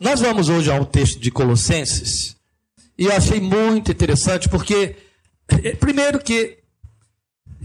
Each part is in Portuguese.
Nós vamos hoje a um texto de Colossenses e eu achei muito interessante porque, eh, primeiro, que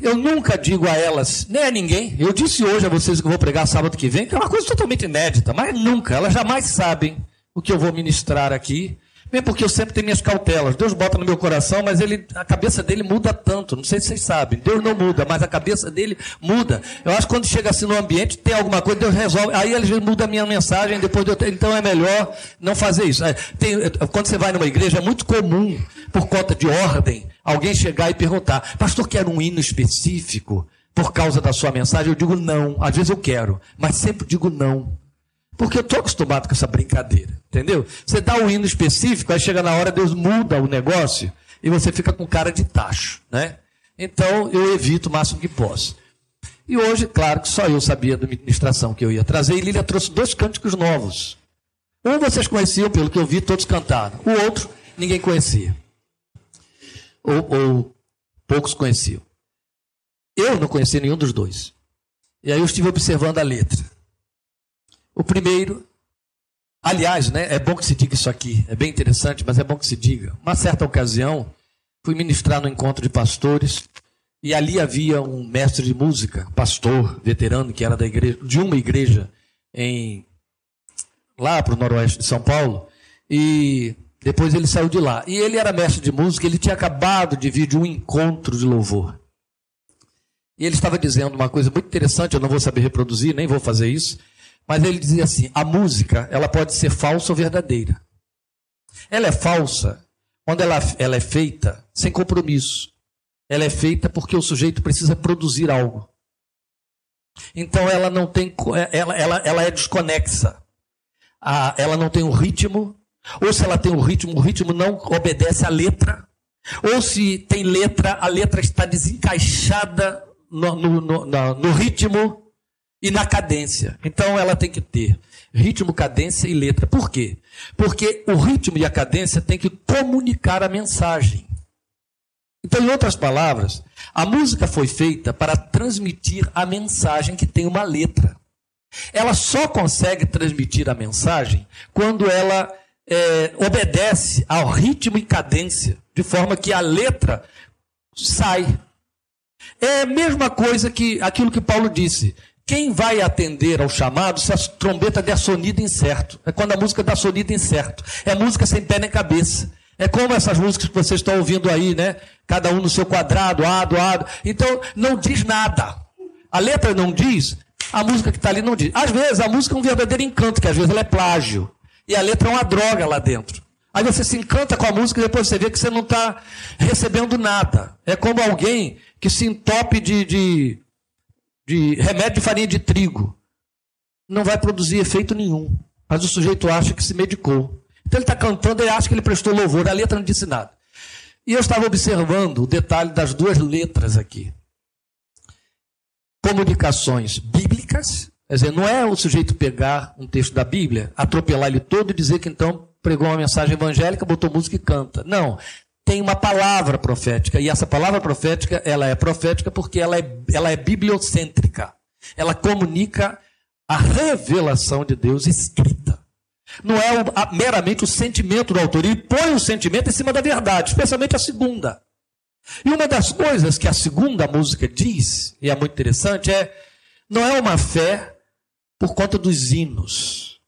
eu nunca digo a elas, nem a ninguém, eu disse hoje a vocês que vou pregar sábado que vem, que é uma coisa totalmente inédita, mas nunca, elas jamais sabem o que eu vou ministrar aqui, mesmo porque eu sempre tenho minhas cautelas. Deus bota no meu coração, mas ele, a cabeça dele muda tanto. Não sei se vocês sabem. Deus não muda, mas a cabeça dele muda. Eu acho que quando chega assim no ambiente, tem alguma coisa, Deus resolve. Aí ele muda a minha mensagem, depois eu, então é melhor não fazer isso. É, tem, quando você vai numa igreja, é muito comum, por conta de ordem, alguém chegar e perguntar: Pastor, quer um hino específico por causa da sua mensagem? Eu digo não. Às vezes eu quero, mas sempre digo não. Porque eu estou acostumado com essa brincadeira, entendeu? Você dá um hino específico, aí chega na hora, Deus muda o negócio e você fica com cara de tacho, né? Então eu evito o máximo que posso. E hoje, claro que só eu sabia da ministração que eu ia trazer, e Lília trouxe dois cânticos novos. Um vocês conheciam, pelo que eu vi, todos cantaram. O outro, ninguém conhecia. Ou, ou poucos conheciam. Eu não conhecia nenhum dos dois. E aí eu estive observando a letra. O primeiro, aliás, né, é bom que se diga isso aqui, é bem interessante, mas é bom que se diga. Uma certa ocasião, fui ministrar no encontro de pastores e ali havia um mestre de música, pastor, veterano, que era da igreja, de uma igreja em lá para o noroeste de São Paulo, e depois ele saiu de lá. E ele era mestre de música, ele tinha acabado de vir de um encontro de louvor. E ele estava dizendo uma coisa muito interessante, eu não vou saber reproduzir, nem vou fazer isso. Mas ele dizia assim: a música ela pode ser falsa ou verdadeira. Ela é falsa quando ela, ela é feita sem compromisso. Ela é feita porque o sujeito precisa produzir algo. Então ela não tem, ela, ela, ela é desconexa. A, ela não tem um ritmo. Ou se ela tem um ritmo, o ritmo não obedece à letra. Ou se tem letra, a letra está desencaixada no, no, no, no ritmo e na cadência. Então ela tem que ter ritmo, cadência e letra. Por quê? Porque o ritmo e a cadência têm que comunicar a mensagem. Então, em outras palavras, a música foi feita para transmitir a mensagem que tem uma letra. Ela só consegue transmitir a mensagem quando ela é, obedece ao ritmo e cadência, de forma que a letra sai. É a mesma coisa que aquilo que Paulo disse. Quem vai atender ao chamado se a trombeta der sonido incerto? É quando a música dá sonido incerto. É música sem pé nem cabeça. É como essas músicas que vocês estão ouvindo aí, né? Cada um no seu quadrado, ado, ado. Então, não diz nada. A letra não diz, a música que está ali não diz. Às vezes, a música é um verdadeiro encanto, que às vezes ela é plágio. E a letra é uma droga lá dentro. Aí você se encanta com a música e depois você vê que você não está recebendo nada. É como alguém que se entope de, de de remédio de farinha de trigo, não vai produzir efeito nenhum. Mas o sujeito acha que se medicou. Então ele está cantando e acha que ele prestou louvor. A letra não disse nada. E eu estava observando o detalhe das duas letras aqui. Comunicações bíblicas, quer dizer, não é o sujeito pegar um texto da Bíblia, atropelar ele todo e dizer que então pregou uma mensagem evangélica, botou música e canta. Não tem uma palavra profética. E essa palavra profética, ela é profética porque ela é, ela é bibliocêntrica. Ela comunica a revelação de Deus escrita. Não é o, a, meramente o sentimento do autor. Ele põe o sentimento em cima da verdade, especialmente a segunda. E uma das coisas que a segunda música diz, e é muito interessante, é: não é uma fé por conta dos hinos.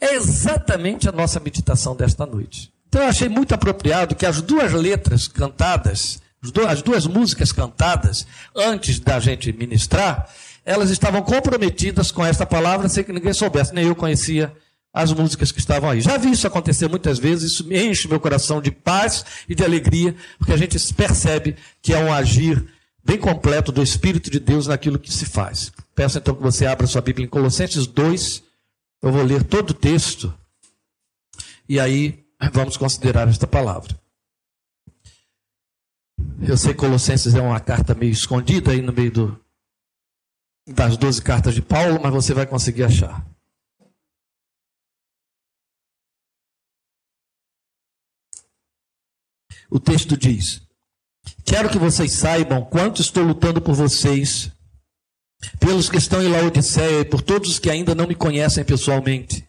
É exatamente a nossa meditação desta noite. Então eu achei muito apropriado que as duas letras cantadas, as duas músicas cantadas, antes da gente ministrar, elas estavam comprometidas com esta palavra sem que ninguém soubesse, nem eu conhecia as músicas que estavam aí. Já vi isso acontecer muitas vezes, isso enche meu coração de paz e de alegria, porque a gente percebe que é um agir bem completo do Espírito de Deus naquilo que se faz. Peço então que você abra sua Bíblia em Colossenses 2, eu vou ler todo o texto, e aí vamos considerar esta palavra. Eu sei que Colossenses é uma carta meio escondida aí no meio do, das 12 cartas de Paulo, mas você vai conseguir achar. O texto diz: Quero que vocês saibam quanto estou lutando por vocês, pelos que estão em Laodiceia e por todos os que ainda não me conhecem pessoalmente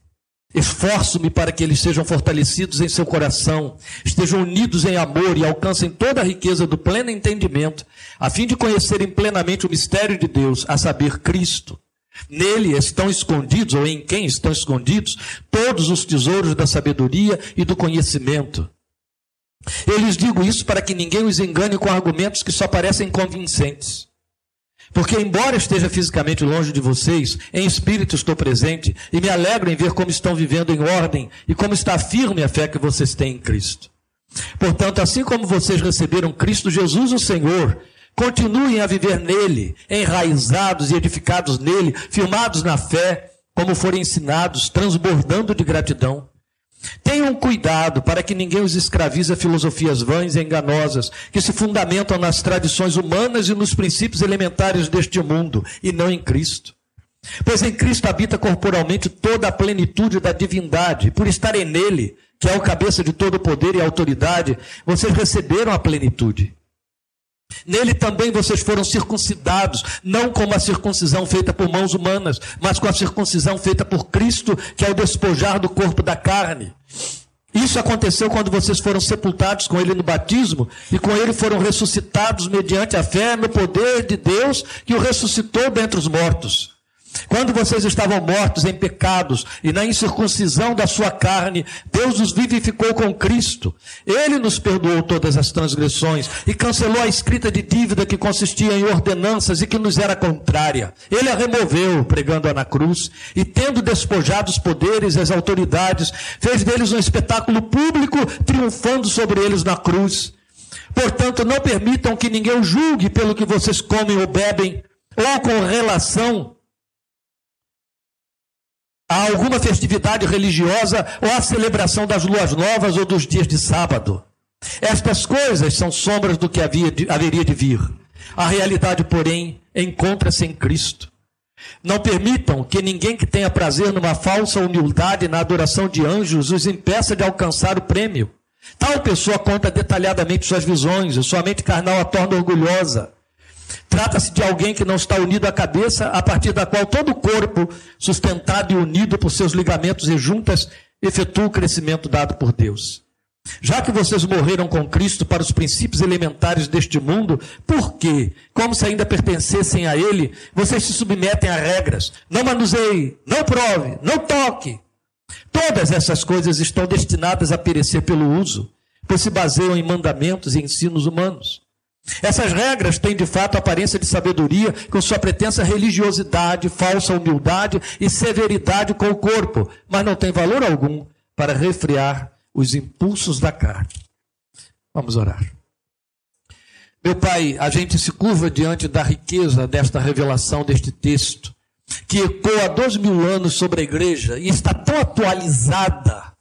Esforço-me para que eles sejam fortalecidos em seu coração, estejam unidos em amor e alcancem toda a riqueza do pleno entendimento, a fim de conhecerem plenamente o mistério de Deus, a saber, Cristo. Nele estão escondidos, ou em quem estão escondidos, todos os tesouros da sabedoria e do conhecimento. Eu lhes digo isso para que ninguém os engane com argumentos que só parecem convincentes. Porque, embora esteja fisicamente longe de vocês, em espírito estou presente e me alegro em ver como estão vivendo em ordem e como está firme a fé que vocês têm em Cristo. Portanto, assim como vocês receberam Cristo Jesus, o Senhor, continuem a viver nele, enraizados e edificados nele, firmados na fé, como forem ensinados, transbordando de gratidão. Tenham cuidado para que ninguém os escravize a filosofias vãs e enganosas, que se fundamentam nas tradições humanas e nos princípios elementares deste mundo, e não em Cristo. Pois em Cristo habita corporalmente toda a plenitude da divindade, por estarem nele, que é o cabeça de todo poder e autoridade, vocês receberam a plenitude. Nele também vocês foram circuncidados, não com a circuncisão feita por mãos humanas, mas com a circuncisão feita por Cristo, que é o despojar do corpo da carne. Isso aconteceu quando vocês foram sepultados com ele no batismo e com ele foram ressuscitados mediante a fé no poder de Deus que o ressuscitou dentre os mortos. Quando vocês estavam mortos em pecados e na incircuncisão da sua carne, Deus os vivificou com Cristo. Ele nos perdoou todas as transgressões e cancelou a escrita de dívida que consistia em ordenanças e que nos era contrária. Ele a removeu, pregando-a na cruz, e tendo despojado os poderes e as autoridades, fez deles um espetáculo público, triunfando sobre eles na cruz. Portanto, não permitam que ninguém julgue pelo que vocês comem ou bebem, ou com relação a alguma festividade religiosa ou a celebração das luas novas ou dos dias de sábado. Estas coisas são sombras do que havia de, haveria de vir. A realidade, porém, encontra-se em Cristo. Não permitam que ninguém que tenha prazer numa falsa humildade na adoração de anjos os impeça de alcançar o prêmio. Tal pessoa conta detalhadamente suas visões, e sua mente carnal a torna orgulhosa. Trata-se de alguém que não está unido à cabeça, a partir da qual todo o corpo, sustentado e unido por seus ligamentos e juntas, efetua o crescimento dado por Deus. Já que vocês morreram com Cristo para os princípios elementares deste mundo, por quê? Como se ainda pertencessem a Ele, vocês se submetem a regras. Não manuseie, não prove, não toque. Todas essas coisas estão destinadas a perecer pelo uso, pois se baseiam em mandamentos e ensinos humanos. Essas regras têm de fato aparência de sabedoria, com sua pretensa religiosidade, falsa humildade e severidade com o corpo, mas não tem valor algum para refrear os impulsos da carne. Vamos orar. Meu Pai, a gente se curva diante da riqueza desta revelação, deste texto, que ecoa há dois mil anos sobre a igreja e está tão atualizada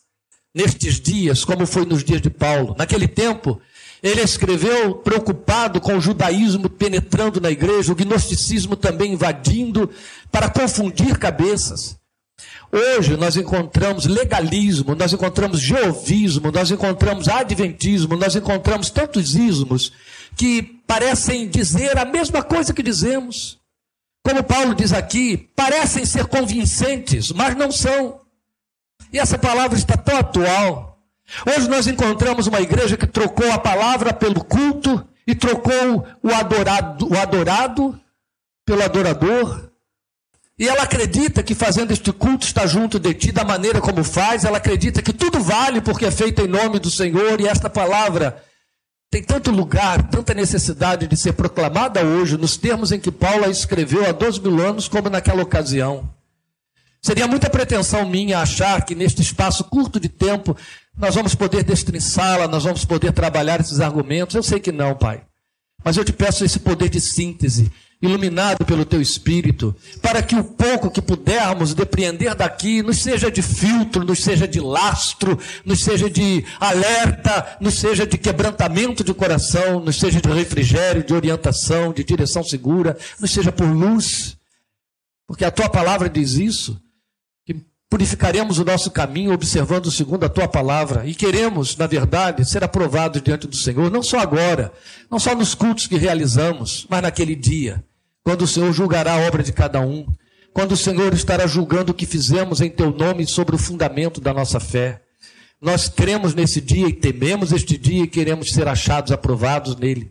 nestes dias como foi nos dias de Paulo. Naquele tempo, ele escreveu preocupado com o judaísmo penetrando na igreja, o gnosticismo também invadindo, para confundir cabeças. Hoje nós encontramos legalismo, nós encontramos jeovismo, nós encontramos adventismo, nós encontramos tantos ismos que parecem dizer a mesma coisa que dizemos. Como Paulo diz aqui, parecem ser convincentes, mas não são. E essa palavra está tão atual. Hoje nós encontramos uma igreja que trocou a palavra pelo culto e trocou o adorado, o adorado pelo adorador. E ela acredita que fazendo este culto está junto de ti da maneira como faz, ela acredita que tudo vale porque é feito em nome do Senhor e esta palavra tem tanto lugar, tanta necessidade de ser proclamada hoje, nos termos em que Paulo a escreveu há dois mil anos, como naquela ocasião. Seria muita pretensão minha achar que neste espaço curto de tempo nós vamos poder destrinçá-la, nós vamos poder trabalhar esses argumentos. Eu sei que não, Pai. Mas eu te peço esse poder de síntese, iluminado pelo teu espírito, para que o pouco que pudermos depreender daqui nos seja de filtro, nos seja de lastro, nos seja de alerta, nos seja de quebrantamento de coração, nos seja de refrigério, de orientação, de direção segura, nos seja por luz. Porque a tua palavra diz isso purificaremos o nosso caminho observando segundo a tua palavra e queremos, na verdade, ser aprovados diante do Senhor, não só agora, não só nos cultos que realizamos, mas naquele dia, quando o Senhor julgará a obra de cada um, quando o Senhor estará julgando o que fizemos em teu nome sobre o fundamento da nossa fé. Nós cremos nesse dia e tememos este dia e queremos ser achados aprovados nele,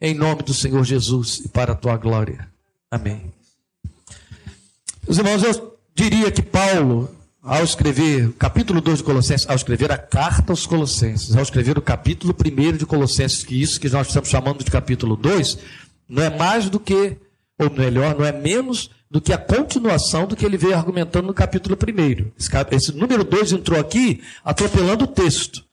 em nome do Senhor Jesus e para a tua glória. Amém. Meus irmãos, eu diria que Paulo, ao escrever o capítulo 2 de Colossenses, ao escrever a carta aos Colossenses, ao escrever o capítulo 1 de Colossenses, que isso que nós estamos chamando de capítulo 2, não é mais do que, ou melhor, não é menos do que a continuação do que ele veio argumentando no capítulo 1. Esse, esse número 2 entrou aqui atropelando o texto.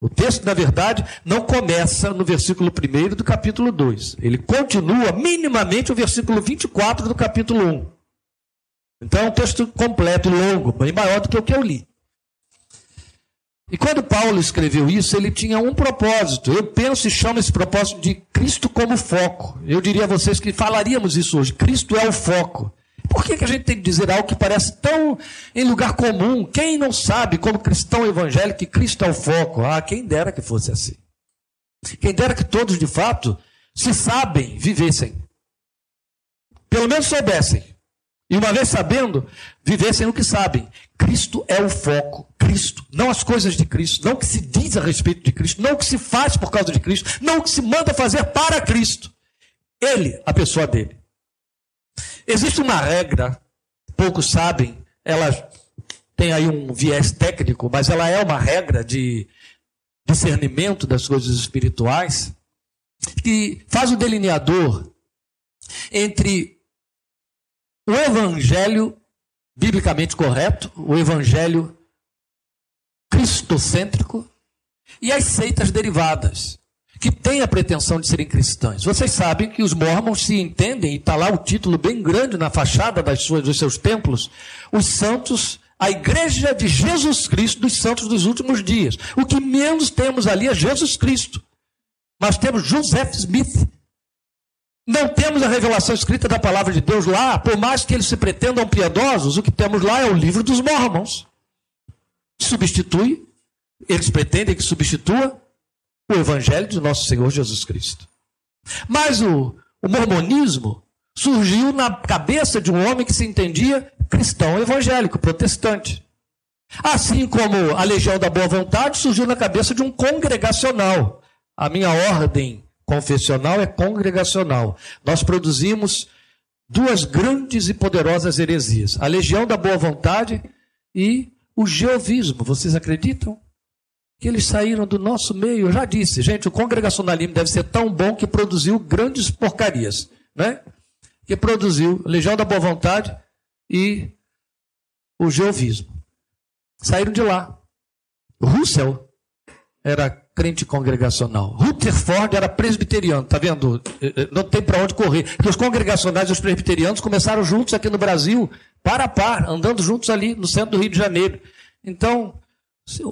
O texto, na verdade, não começa no versículo 1 do capítulo 2. Ele continua minimamente o versículo 24 do capítulo 1. Então é um texto completo, longo, bem maior do que o que eu li. E quando Paulo escreveu isso, ele tinha um propósito. Eu penso e chamo esse propósito de Cristo como foco. Eu diria a vocês que falaríamos isso hoje. Cristo é o foco. Por que, que a gente tem que dizer algo que parece tão em lugar comum? Quem não sabe, como cristão evangélico, que Cristo é o foco? Ah, quem dera que fosse assim. Quem dera que todos, de fato, se sabem, vivessem. Pelo menos soubessem. E uma vez sabendo, vivessem o que sabem. Cristo é o foco. Cristo, não as coisas de Cristo, não o que se diz a respeito de Cristo, não o que se faz por causa de Cristo, não o que se manda fazer para Cristo. Ele, a pessoa dele. Existe uma regra, poucos sabem, ela tem aí um viés técnico, mas ela é uma regra de discernimento das coisas espirituais, que faz o delineador entre o evangelho biblicamente correto, o evangelho cristocêntrico e as seitas derivadas, que têm a pretensão de serem cristãs. Vocês sabem que os mormons se entendem, e está lá o título bem grande na fachada das suas, dos seus templos, os santos, a igreja de Jesus Cristo dos santos dos últimos dias. O que menos temos ali é Jesus Cristo. Mas temos Joseph Smith, não temos a revelação escrita da palavra de Deus lá, por mais que eles se pretendam piedosos, o que temos lá é o livro dos Mormons. Substitui, eles pretendem que substitua o evangelho de nosso Senhor Jesus Cristo. Mas o, o mormonismo surgiu na cabeça de um homem que se entendia cristão evangélico, protestante. Assim como a Legião da Boa Vontade surgiu na cabeça de um congregacional. A minha ordem confessional é congregacional. Nós produzimos duas grandes e poderosas heresias: a Legião da Boa Vontade e o Geovismo. Vocês acreditam? Que eles saíram do nosso meio. Eu já disse, gente, o congregacionalismo deve ser tão bom que produziu grandes porcarias, né? Que produziu a Legião da Boa Vontade e o Geovismo. Saíram de lá. Russell era crente congregacional. Rutherford era presbiteriano, tá vendo? Eh, eh, não tem para onde correr. Porque os congregacionais e os presbiterianos começaram juntos aqui no Brasil, par a par, andando juntos ali no centro do Rio de Janeiro. Então,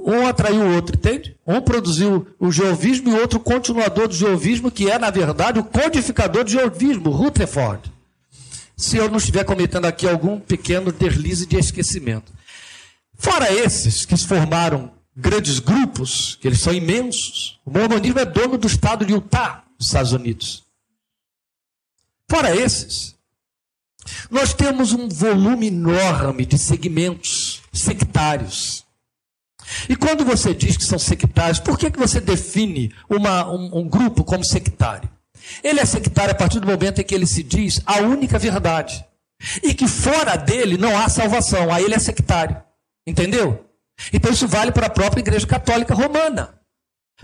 um atraiu o outro, entende? Um produziu o geovismo e o outro continuador do geovismo, que é, na verdade, o codificador do geovismo, Rutherford. Se eu não estiver cometendo aqui algum pequeno deslize de esquecimento. Fora esses que se formaram grandes grupos, que eles são imensos. O mormonismo é dono do estado de Utah, dos Estados Unidos. Fora esses, nós temos um volume enorme de segmentos sectários. E quando você diz que são sectários, por que, que você define uma, um, um grupo como sectário? Ele é sectário a partir do momento em que ele se diz a única verdade. E que fora dele não há salvação. Aí ele é sectário. Entendeu? Então isso vale para a própria Igreja Católica Romana.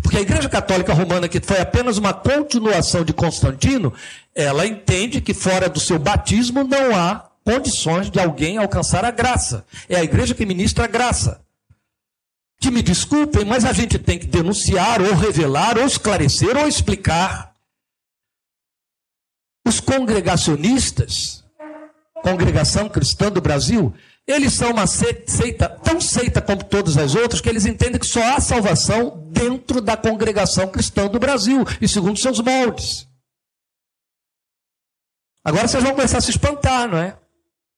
Porque a Igreja Católica Romana, que foi apenas uma continuação de Constantino, ela entende que fora do seu batismo não há condições de alguém alcançar a graça. É a igreja que ministra a graça. Que me desculpem, mas a gente tem que denunciar, ou revelar, ou esclarecer, ou explicar. Os congregacionistas, Congregação Cristã do Brasil, eles são uma seita, tão seita como todas as outras, que eles entendem que só há salvação dentro da congregação cristã do Brasil e segundo seus moldes. Agora vocês vão começar a se espantar, não é?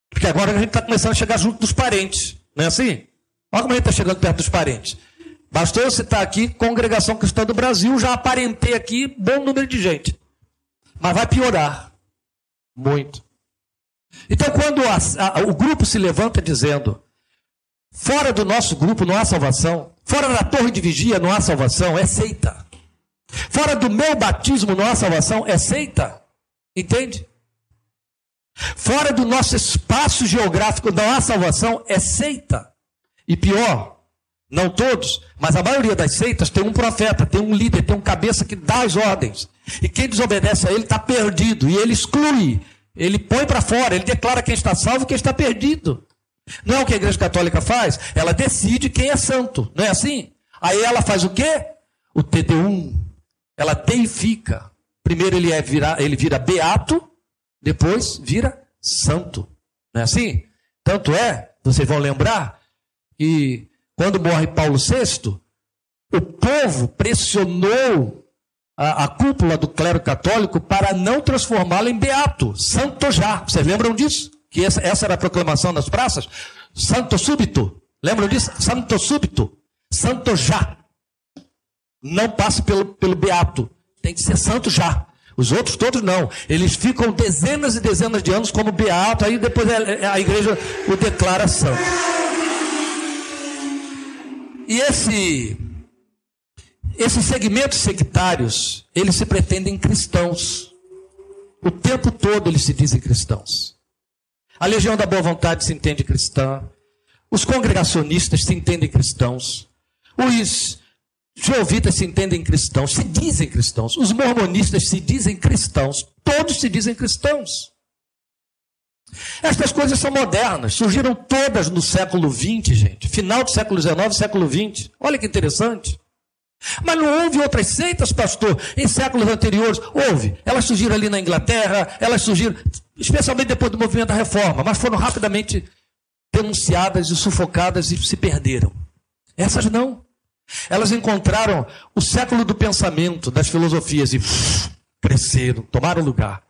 Porque agora a gente está começando a chegar junto dos parentes, não é assim? Olha como a gente está chegando perto dos parentes. Bastou eu citar aqui Congregação Cristã do Brasil, já aparentei aqui bom número de gente. Mas vai piorar. Muito. Então, quando a, a, o grupo se levanta dizendo: fora do nosso grupo não há salvação, fora da torre de vigia não há salvação, é seita. Fora do meu batismo não há salvação, é seita. Entende? Fora do nosso espaço geográfico não há salvação, é seita. E pior, não todos, mas a maioria das seitas tem um profeta, tem um líder, tem um cabeça que dá as ordens. E quem desobedece a ele está perdido. E ele exclui, ele põe para fora, ele declara quem está salvo e quem está perdido. Não é o que a igreja católica faz? Ela decide quem é santo, não é assim? Aí ela faz o quê? O TD1. Ela deifica. Primeiro ele, é vira, ele vira beato, depois vira santo. Não é assim? Tanto é, vocês vão lembrar, que quando morre Paulo VI, o povo pressionou a, a cúpula do clero católico para não transformá-lo em beato, santo já. Vocês lembram disso? Que essa, essa era a proclamação nas praças? Santo súbito. Lembram disso? Santo súbito. Santo já. Não passe pelo, pelo beato. Tem que ser santo já. Os outros todos não. Eles ficam dezenas e dezenas de anos como beato, aí depois a, a igreja o declara santo. E esse, esses segmentos sectários, eles se pretendem cristãos. O tempo todo eles se dizem cristãos. A Legião da Boa Vontade se entende cristã. Os congregacionistas se entendem cristãos. Os Jeovitas se entendem cristãos, se dizem cristãos. Os mormonistas se dizem cristãos. Todos se dizem cristãos. Estas coisas são modernas, surgiram todas no século XX, gente. Final do século XIX, século XX. Olha que interessante. Mas não houve outras seitas, pastor, em séculos anteriores. Houve. Elas surgiram ali na Inglaterra, elas surgiram, especialmente depois do movimento da reforma, mas foram rapidamente denunciadas e sufocadas e se perderam. Essas não. Elas encontraram o século do pensamento, das filosofias e cresceram, tomaram lugar.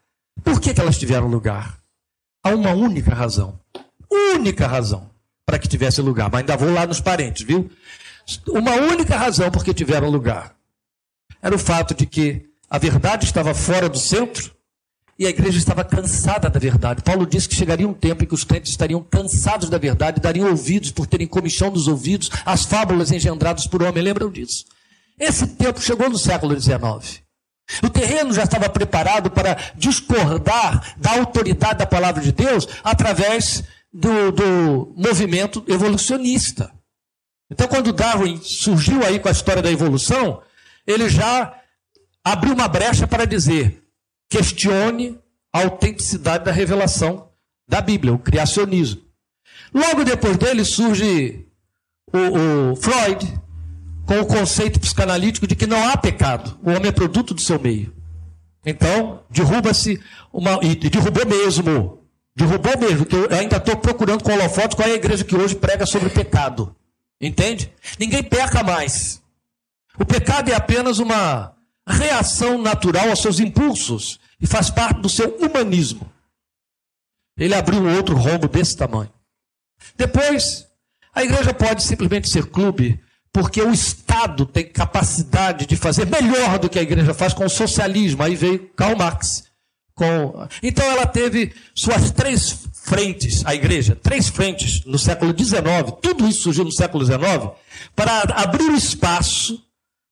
Por que, que elas tiveram lugar? Há uma única razão. Única razão para que tivesse lugar. Mas ainda vou lá nos parentes, viu? Uma única razão porque tiveram lugar. Era o fato de que a verdade estava fora do centro e a igreja estava cansada da verdade. Paulo disse que chegaria um tempo em que os crentes estariam cansados da verdade, dariam ouvidos por terem comichão dos ouvidos às fábulas engendradas por homem. Lembram disso? Esse tempo chegou no século XIX. O terreno já estava preparado para discordar da autoridade da palavra de Deus através do, do movimento evolucionista. Então, quando Darwin surgiu aí com a história da evolução, ele já abriu uma brecha para dizer: questione a autenticidade da revelação da Bíblia, o criacionismo. Logo depois dele surge o, o Freud com o conceito psicanalítico de que não há pecado, o homem é produto do seu meio. Então, derruba-se uma. E derrubou mesmo. Derrubou mesmo, que eu ainda estou procurando com holofote qual é a igreja que hoje prega sobre pecado. Entende? Ninguém peca mais. O pecado é apenas uma reação natural aos seus impulsos e faz parte do seu humanismo. Ele abriu um outro rombo desse tamanho. Depois, a igreja pode simplesmente ser clube, porque o Estado tem capacidade de fazer melhor do que a igreja faz com o socialismo. Aí veio Karl Marx. Com... Então ela teve suas três frentes, a igreja, três frentes no século XIX, tudo isso surgiu no século XIX, para abrir o espaço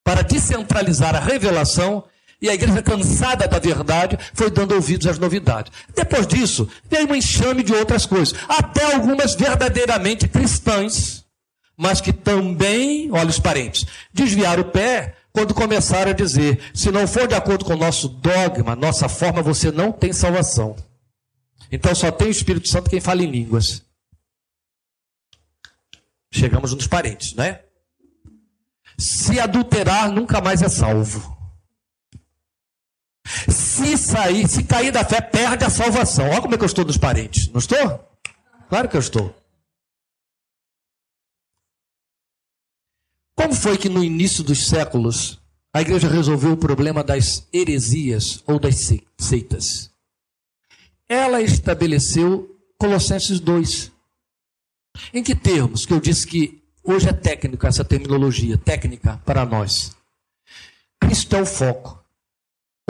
para descentralizar a revelação e a igreja, cansada da verdade, foi dando ouvidos às novidades. Depois disso, veio um enxame de outras coisas, até algumas verdadeiramente cristãs, mas que também, olha os parentes, desviaram o pé quando começaram a dizer: se não for de acordo com o nosso dogma, nossa forma, você não tem salvação. Então só tem o Espírito Santo quem fala em línguas. Chegamos nos parentes, né? Se adulterar, nunca mais é salvo. Se sair, se cair da fé, perde a salvação. Olha como é que eu estou nos parentes. Não estou? Claro que eu estou. Como foi que no início dos séculos a igreja resolveu o problema das heresias ou das seitas? Ela estabeleceu Colossenses 2. Em que termos? Que eu disse que hoje é técnica essa terminologia, técnica para nós. Cristo é o foco.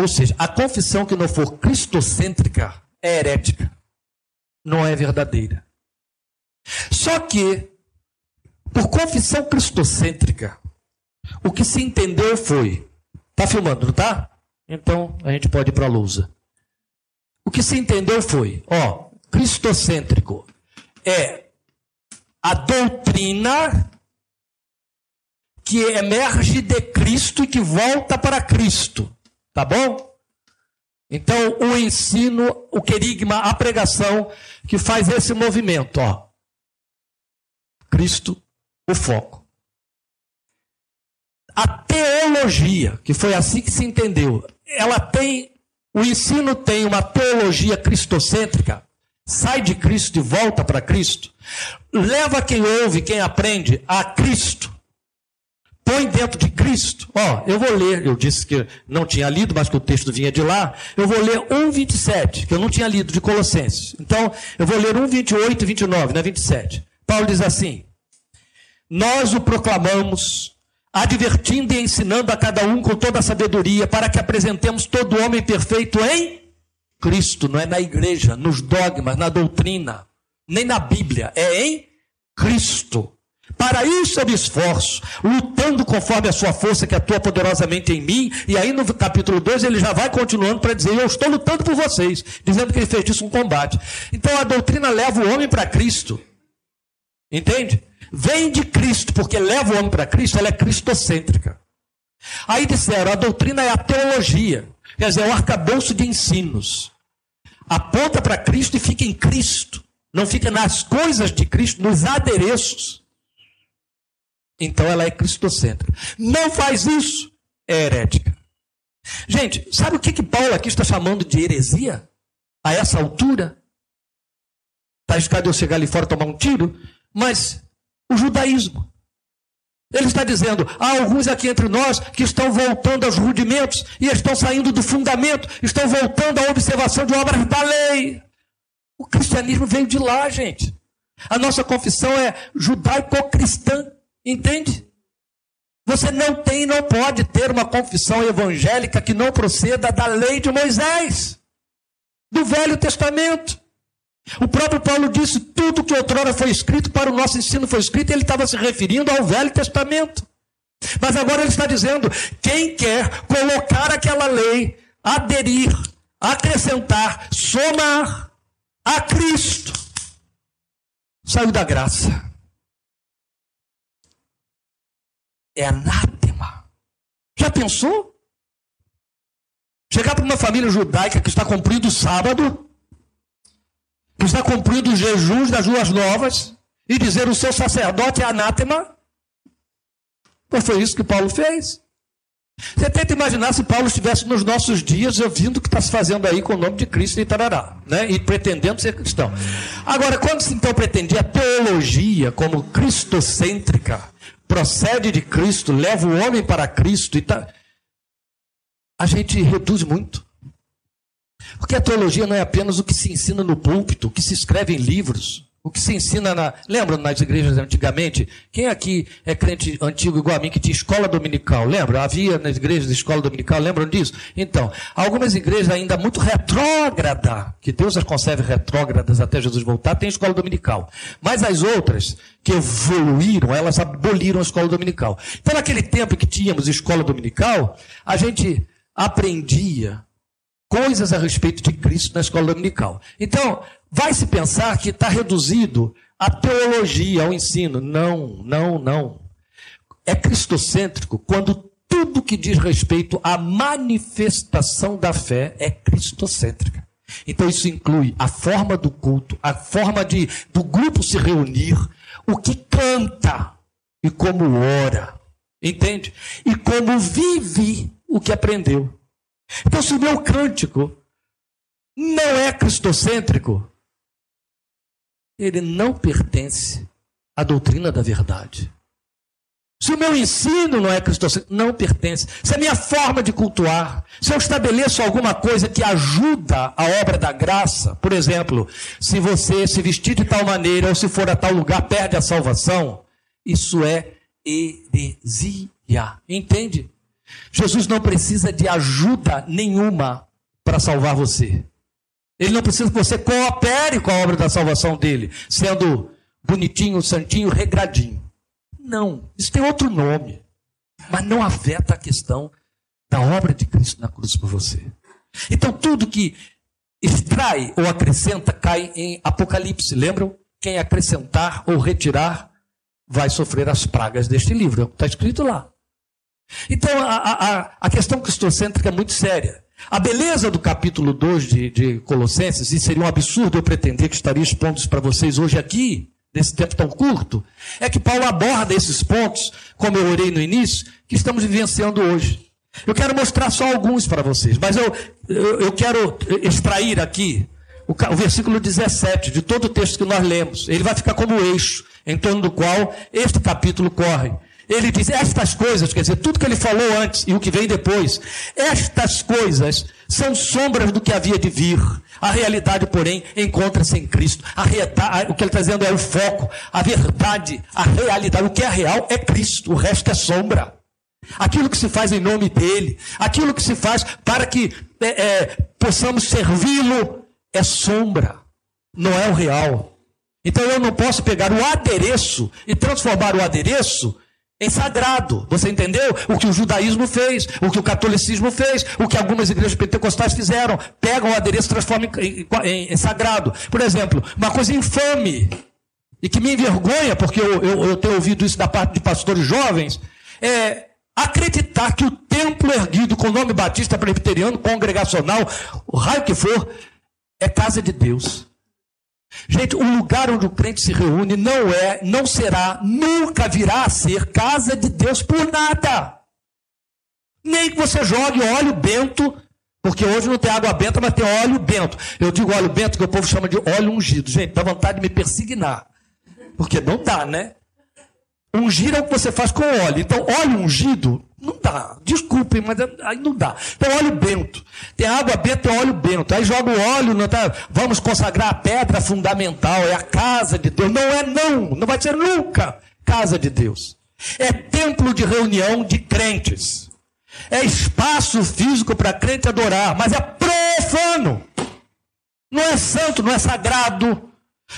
Ou seja, a confissão que não for cristocêntrica é herética. não é verdadeira. Só que, por confissão cristocêntrica, o que se entendeu foi. Tá filmando, não tá? Então a gente pode ir para a lousa. O que se entendeu foi, ó, cristocêntrico é a doutrina que emerge de Cristo e que volta para Cristo. Tá bom? Então, o ensino, o querigma, a pregação que faz esse movimento, ó. Cristo, o foco. A teologia, que foi assim que se entendeu, ela tem, o ensino tem uma teologia cristocêntrica, sai de Cristo e volta para Cristo, leva quem ouve, quem aprende a Cristo põe dentro de Cristo. Ó, eu vou ler, eu disse que não tinha lido, mas que o texto vinha de lá. Eu vou ler 1,27, que eu não tinha lido de Colossenses. Então, eu vou ler 1,28 e 29, não é 27. Paulo diz assim: Nós o proclamamos, advertindo e ensinando a cada um com toda a sabedoria, para que apresentemos todo homem perfeito em Cristo, não é na igreja, nos dogmas, na doutrina, nem na Bíblia, é em Cristo. Para isso eu me esforço, lutando conforme a sua força que atua poderosamente em mim. E aí no capítulo 2 ele já vai continuando para dizer: Eu estou lutando por vocês, dizendo que ele fez disso um combate. Então a doutrina leva o homem para Cristo. Entende? Vem de Cristo, porque leva o homem para Cristo, ela é cristocêntrica. Aí disseram: a doutrina é a teologia, quer dizer, é o arcabouço de ensinos. Aponta para Cristo e fica em Cristo. Não fica nas coisas de Cristo, nos adereços. Então ela é cristocêntrica. Não faz isso, é herética. Gente, sabe o que, que Paulo aqui está chamando de heresia? A essa altura? Está escado eu chegar ali fora tomar um tiro? Mas o judaísmo. Ele está dizendo: há alguns aqui entre nós que estão voltando aos rudimentos e estão saindo do fundamento, estão voltando à observação de obras da lei. O cristianismo veio de lá, gente. A nossa confissão é judaico-cristã. Entende? Você não tem não pode ter uma confissão evangélica que não proceda da lei de Moisés, do Velho Testamento. O próprio Paulo disse: tudo que outrora foi escrito para o nosso ensino foi escrito, ele estava se referindo ao Velho Testamento. Mas agora ele está dizendo: quem quer colocar aquela lei, aderir, acrescentar, somar a Cristo, saiu da graça. é anátema. Já pensou? Chegar para uma família judaica que está cumprindo o sábado, está cumprindo os jejuns das luas novas, e dizer o seu sacerdote é anátema? Pois foi isso que Paulo fez. Você tenta imaginar se Paulo estivesse nos nossos dias ouvindo o que está se fazendo aí com o nome de Cristo e tarará, né? e pretendendo ser cristão. Agora, quando se então pretendia a teologia como cristocêntrica, procede de Cristo, leva o homem para Cristo e tá... a gente reduz muito. Porque a teologia não é apenas o que se ensina no púlpito, o que se escreve em livros, o que se ensina na. Lembra nas igrejas antigamente? Quem aqui é crente antigo igual a mim que tinha escola dominical? Lembra? Havia nas igrejas escola dominical, lembram disso? Então, algumas igrejas ainda muito retrógrada, que Deus as conserve retrógradas até Jesus voltar, tem escola dominical. Mas as outras que evoluíram, elas aboliram a escola dominical. Então, naquele tempo que tínhamos escola dominical, a gente aprendia coisas a respeito de Cristo na escola dominical. Então, vai se pensar que está reduzido a teologia, ao ensino. Não, não, não. É cristocêntrico quando tudo que diz respeito à manifestação da fé é cristocêntrica. Então isso inclui a forma do culto, a forma de do grupo se reunir, o que canta e como ora, entende? E como vive o que aprendeu. Então, se o meu cântico não é cristocêntrico, ele não pertence à doutrina da verdade. Se o meu ensino não é cristocêntrico, não pertence. Se a minha forma de cultuar, se eu estabeleço alguma coisa que ajuda a obra da graça, por exemplo, se você se vestir de tal maneira ou se for a tal lugar, perde a salvação, isso é heresia. Entende? Jesus não precisa de ajuda nenhuma para salvar você. Ele não precisa que você coopere com a obra da salvação dele, sendo bonitinho, santinho, regradinho. Não, isso tem outro nome. Mas não afeta a questão da obra de Cristo na cruz por você. Então, tudo que extrai ou acrescenta cai em Apocalipse. Lembram? Quem acrescentar ou retirar vai sofrer as pragas deste livro. Está escrito lá. Então, a, a, a questão cristocêntrica é muito séria. A beleza do capítulo 2 de, de Colossenses, e seria um absurdo eu pretender que estaria expondo isso para vocês hoje aqui, nesse tempo tão curto, é que Paulo aborda esses pontos, como eu orei no início, que estamos vivenciando hoje. Eu quero mostrar só alguns para vocês, mas eu, eu, quero extrair aqui o, o, versículo 17 de todo o texto que nós lemos. Ele vai ficar como eixo em torno do qual este capítulo corre. Ele diz: estas coisas, quer dizer, tudo que ele falou antes e o que vem depois, estas coisas são sombras do que havia de vir. A realidade, porém, encontra-se em Cristo. Realidade, o que ele está dizendo é o foco, a verdade, a realidade. O que é real é Cristo, o resto é sombra. Aquilo que se faz em nome dele, aquilo que se faz para que é, é, possamos servi-lo, é sombra, não é o real. Então eu não posso pegar o adereço e transformar o adereço em sagrado. Você entendeu? O que o judaísmo fez, o que o catolicismo fez, o que algumas igrejas pentecostais fizeram. Pegam o adereço e transformam em, em, em sagrado. Por exemplo, uma coisa infame e que me envergonha, porque eu, eu, eu tenho ouvido isso da parte de pastores jovens, é acreditar que o templo erguido com o nome batista presbiteriano, congregacional, o raio que for, é casa de Deus. Gente, o lugar onde o crente se reúne não é, não será, nunca virá a ser casa de Deus por nada. Nem que você jogue óleo bento, porque hoje não tem água benta, mas tem óleo bento. Eu digo óleo bento que o povo chama de óleo ungido. Gente, dá vontade de me persignar. Porque não dá, né? Ungir é o que você faz com óleo. Então, óleo ungido não dá. Desculpem, mas é, aí não dá. Tem óleo bento. Tem água benta, tem óleo bento. Aí joga o óleo, não tá? vamos consagrar a pedra fundamental, é a casa de Deus. Não é não, não vai ser nunca casa de Deus. É templo de reunião de crentes. É espaço físico para crente adorar, mas é profano. Não é santo, não é sagrado.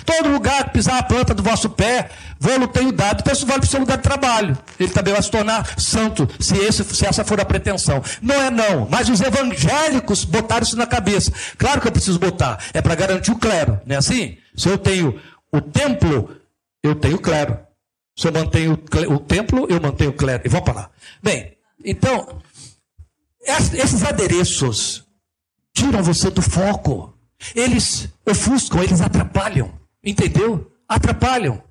Todo lugar que pisar a planta do vosso pé, vou-lo tenho dado. Então isso vale para o seu lugar de trabalho. Ele também vai se tornar santo, se, esse, se essa for a pretensão. Não é não, mas os evangélicos botaram isso na cabeça. Claro que eu preciso botar, é para garantir o clero, não é assim? Se eu tenho o templo, eu tenho o clero. Se eu mantenho o templo, eu mantenho o clero. E vamos para lá. Bem, então, esses adereços tiram você do foco. Eles ofuscam, eles atrapalham. Entendeu? Atrapalham.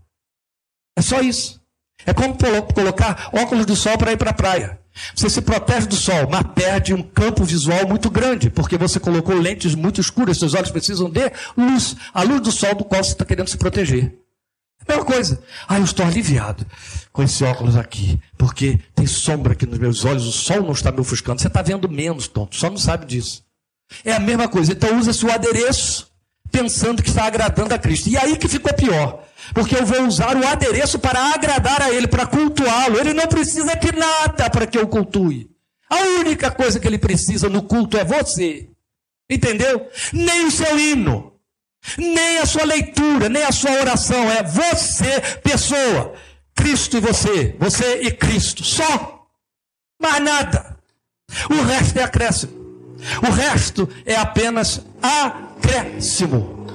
É só isso. É como colocar óculos de sol para ir para a praia. Você se protege do sol, mas perde um campo visual muito grande, porque você colocou lentes muito escuras, seus olhos precisam de luz, a luz do sol do qual você está querendo se proteger. Mesma coisa. Ah, eu estou aliviado com esse óculos aqui, porque tem sombra aqui nos meus olhos, o sol não está me ofuscando. Você está vendo menos, tonto, só não sabe disso. É a mesma coisa. Então usa-se o adereço pensando que está agradando a Cristo. E aí que ficou pior. Porque eu vou usar o adereço para agradar a Ele, para cultuá-lo. Ele não precisa de nada para que eu cultue. A única coisa que ele precisa no culto é você. Entendeu? Nem o seu hino, nem a sua leitura, nem a sua oração. É você, pessoa. Cristo e você. Você e Cristo. Só. Mais nada. O resto é acréscimo. O resto é apenas acréscimo.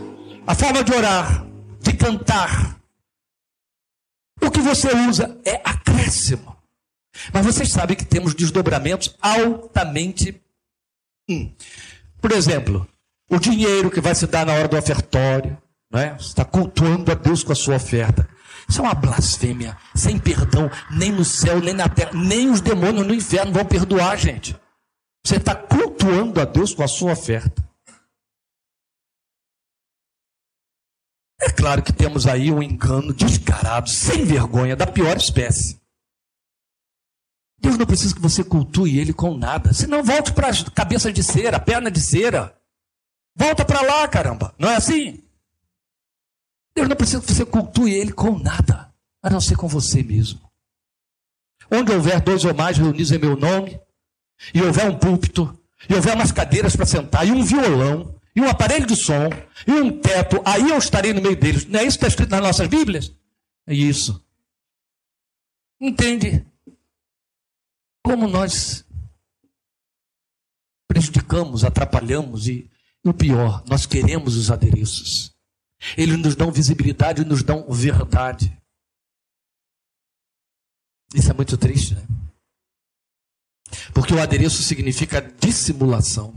A forma de orar, de cantar. O que você usa é acréscimo. Mas vocês sabem que temos desdobramentos altamente. Hum. Por exemplo, o dinheiro que vai se dar na hora do ofertório. Né? Você está cultuando a Deus com a sua oferta. Isso é uma blasfêmia, sem perdão, nem no céu, nem na terra, nem os demônios no inferno vão perdoar, gente. Você está cultuando a Deus com a sua oferta. É claro que temos aí um engano descarado, sem vergonha, da pior espécie. Deus não precisa que você cultue ele com nada. Senão volte para a cabeça de cera, perna de cera. Volta para lá, caramba. Não é assim? Deus não precisa que você cultue ele com nada, a não ser com você mesmo. Onde houver dois ou mais reunidos em meu nome, e houver um púlpito, e houver umas cadeiras para sentar, e um violão, e um aparelho de som, e um teto, aí eu estarei no meio deles. Não é isso que está escrito nas nossas Bíblias? É isso. Entende? Como nós prejudicamos, atrapalhamos e, o pior, nós queremos os adereços. Eles nos dão visibilidade nos dão verdade. Isso é muito triste, né? Porque o adereço significa dissimulação.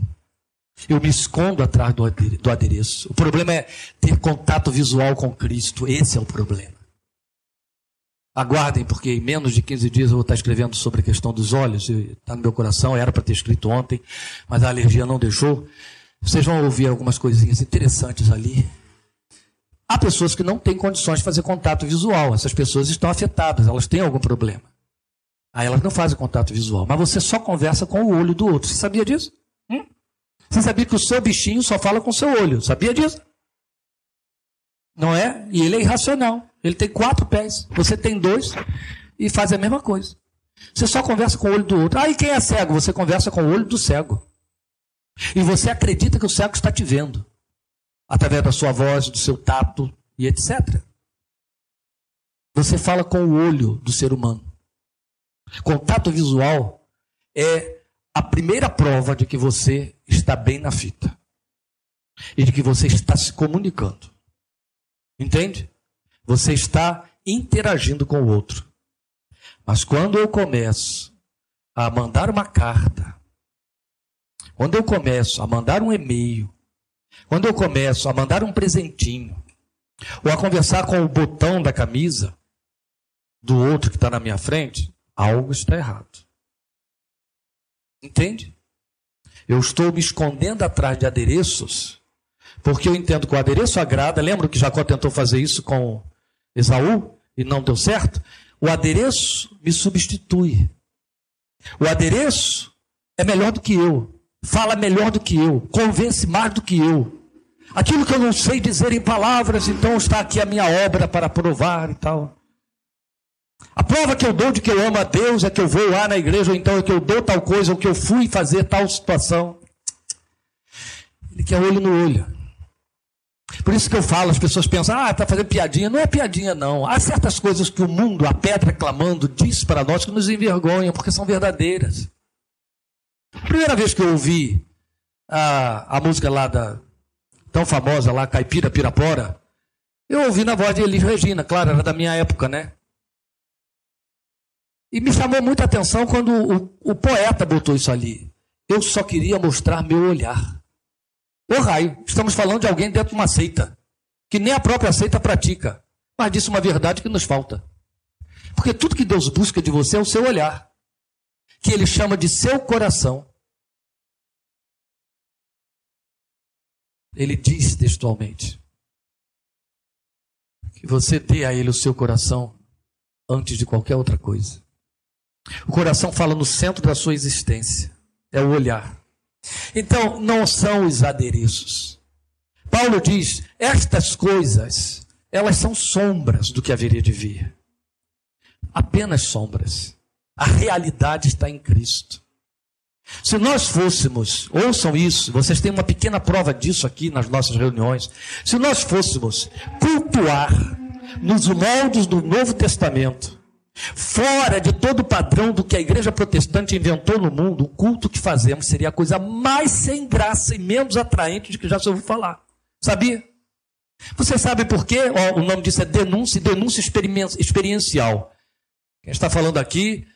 Eu me escondo atrás do adereço. O problema é ter contato visual com Cristo. Esse é o problema. Aguardem, porque em menos de 15 dias eu vou estar escrevendo sobre a questão dos olhos. Está no meu coração, era para ter escrito ontem, mas a alergia não deixou. Vocês vão ouvir algumas coisinhas interessantes ali. Há pessoas que não têm condições de fazer contato visual. Essas pessoas estão afetadas, elas têm algum problema. Aí elas não fazem contato visual. Mas você só conversa com o olho do outro. Você sabia disso? Hum? Você sabia que o seu bichinho só fala com o seu olho? Sabia disso? Não é? E ele é irracional. Ele tem quatro pés. Você tem dois e faz a mesma coisa. Você só conversa com o olho do outro. Ah, e quem é cego? Você conversa com o olho do cego. E você acredita que o cego está te vendo através da sua voz, do seu tato e etc. Você fala com o olho do ser humano. Contato visual é a primeira prova de que você está bem na fita e de que você está se comunicando. Entende? Você está interagindo com o outro. Mas quando eu começo a mandar uma carta, quando eu começo a mandar um e-mail, quando eu começo a mandar um presentinho, ou a conversar com o botão da camisa do outro que está na minha frente, algo está errado. Entende? Eu estou me escondendo atrás de adereços, porque eu entendo que o adereço agrada. Lembra que Jacó tentou fazer isso com Esaú e não deu certo? O adereço me substitui. O adereço é melhor do que eu fala melhor do que eu, convence mais do que eu. Aquilo que eu não sei dizer em palavras, então está aqui a minha obra para provar e tal. A prova que eu dou de que eu amo a Deus é que eu vou lá na igreja, ou então é que eu dou tal coisa, ou que eu fui fazer tal situação. Ele quer olho no olho. Por isso que eu falo, as pessoas pensam, ah, está fazendo piadinha. Não é piadinha, não. Há certas coisas que o mundo, a pedra clamando, diz para nós que nos envergonham, porque são verdadeiras. Primeira vez que eu ouvi a, a música lá da tão famosa lá, Caipira Pirapora, eu ouvi na voz de Elis Regina, claro, era da minha época, né? E me chamou muita atenção quando o, o poeta botou isso ali. Eu só queria mostrar meu olhar. Ô raio, estamos falando de alguém dentro de uma seita, que nem a própria seita pratica, mas disse uma verdade que nos falta. Porque tudo que Deus busca de você é o seu olhar que ele chama de seu coração. Ele diz textualmente que você dê a ele o seu coração antes de qualquer outra coisa. O coração fala no centro da sua existência, é o olhar. Então, não são os adereços. Paulo diz: estas coisas, elas são sombras do que haveria de vir. Apenas sombras. A realidade está em Cristo. Se nós fôssemos, ouçam isso, vocês têm uma pequena prova disso aqui nas nossas reuniões. Se nós fôssemos cultuar nos moldes do Novo Testamento, fora de todo o padrão do que a igreja protestante inventou no mundo, o culto que fazemos seria a coisa mais sem graça e menos atraente de que já se ouviu falar. Sabia? Você sabe por quê? O nome disso é denúncia, denúncia experiencial. Quem está falando aqui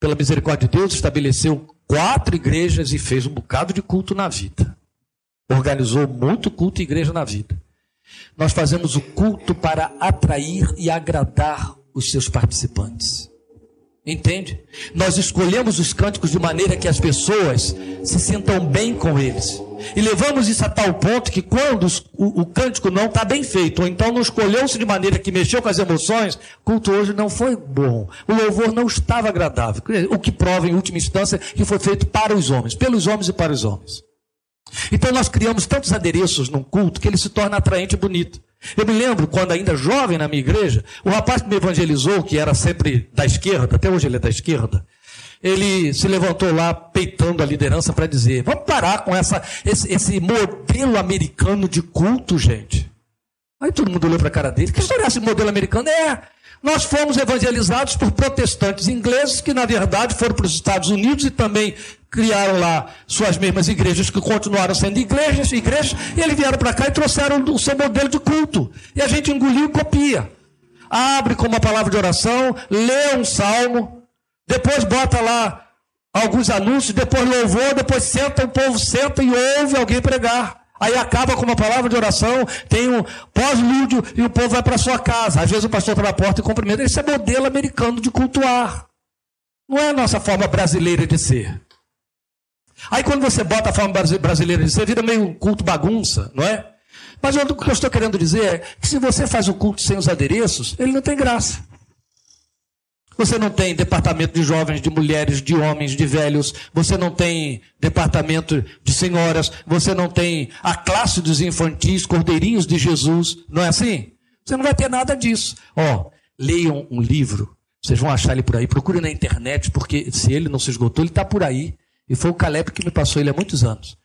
pela misericórdia de Deus, estabeleceu quatro igrejas e fez um bocado de culto na vida. Organizou muito culto e igreja na vida. Nós fazemos o culto para atrair e agradar os seus participantes. Entende? Nós escolhemos os cânticos de maneira que as pessoas se sintam bem com eles. E levamos isso a tal ponto que quando o, o cântico não está bem feito, ou então não escolheu-se de maneira que mexeu com as emoções, o culto hoje não foi bom. O louvor não estava agradável. O que prova, em última instância, que foi feito para os homens, pelos homens e para os homens. Então nós criamos tantos adereços num culto que ele se torna atraente e bonito. Eu me lembro, quando ainda jovem na minha igreja, o rapaz que me evangelizou, que era sempre da esquerda, até hoje ele é da esquerda, ele se levantou lá peitando a liderança para dizer: vamos parar com essa, esse, esse, modelo americano de culto, gente. Aí todo mundo olhou para a cara dele: que história é esse modelo americano? É, nós fomos evangelizados por protestantes ingleses que, na verdade, foram para os Estados Unidos e também criaram lá suas mesmas igrejas, que continuaram sendo igrejas, igrejas e eles vieram para cá e trouxeram o seu modelo de culto. E a gente engoliu e copia. Abre com uma palavra de oração, lê um salmo, depois bota lá alguns anúncios, depois louvor, depois senta, o povo senta e ouve alguém pregar. Aí acaba com uma palavra de oração, tem um pós-lúdio e o povo vai para sua casa. Às vezes o pastor está na porta e cumprimenta. Esse é modelo americano de cultuar. Não é a nossa forma brasileira de ser. Aí quando você bota a forma brasileira de ser, vira meio culto bagunça, não é? Mas o que eu estou querendo dizer é que se você faz o culto sem os adereços, ele não tem graça. Você não tem departamento de jovens, de mulheres, de homens, de velhos. Você não tem departamento de senhoras. Você não tem a classe dos infantis, cordeirinhos de Jesus. Não é assim? Você não vai ter nada disso. Ó, leiam um livro. Vocês vão achar ele por aí. Procure na internet, porque se ele não se esgotou, ele está por aí. E foi o Caleb que me passou ele há muitos anos.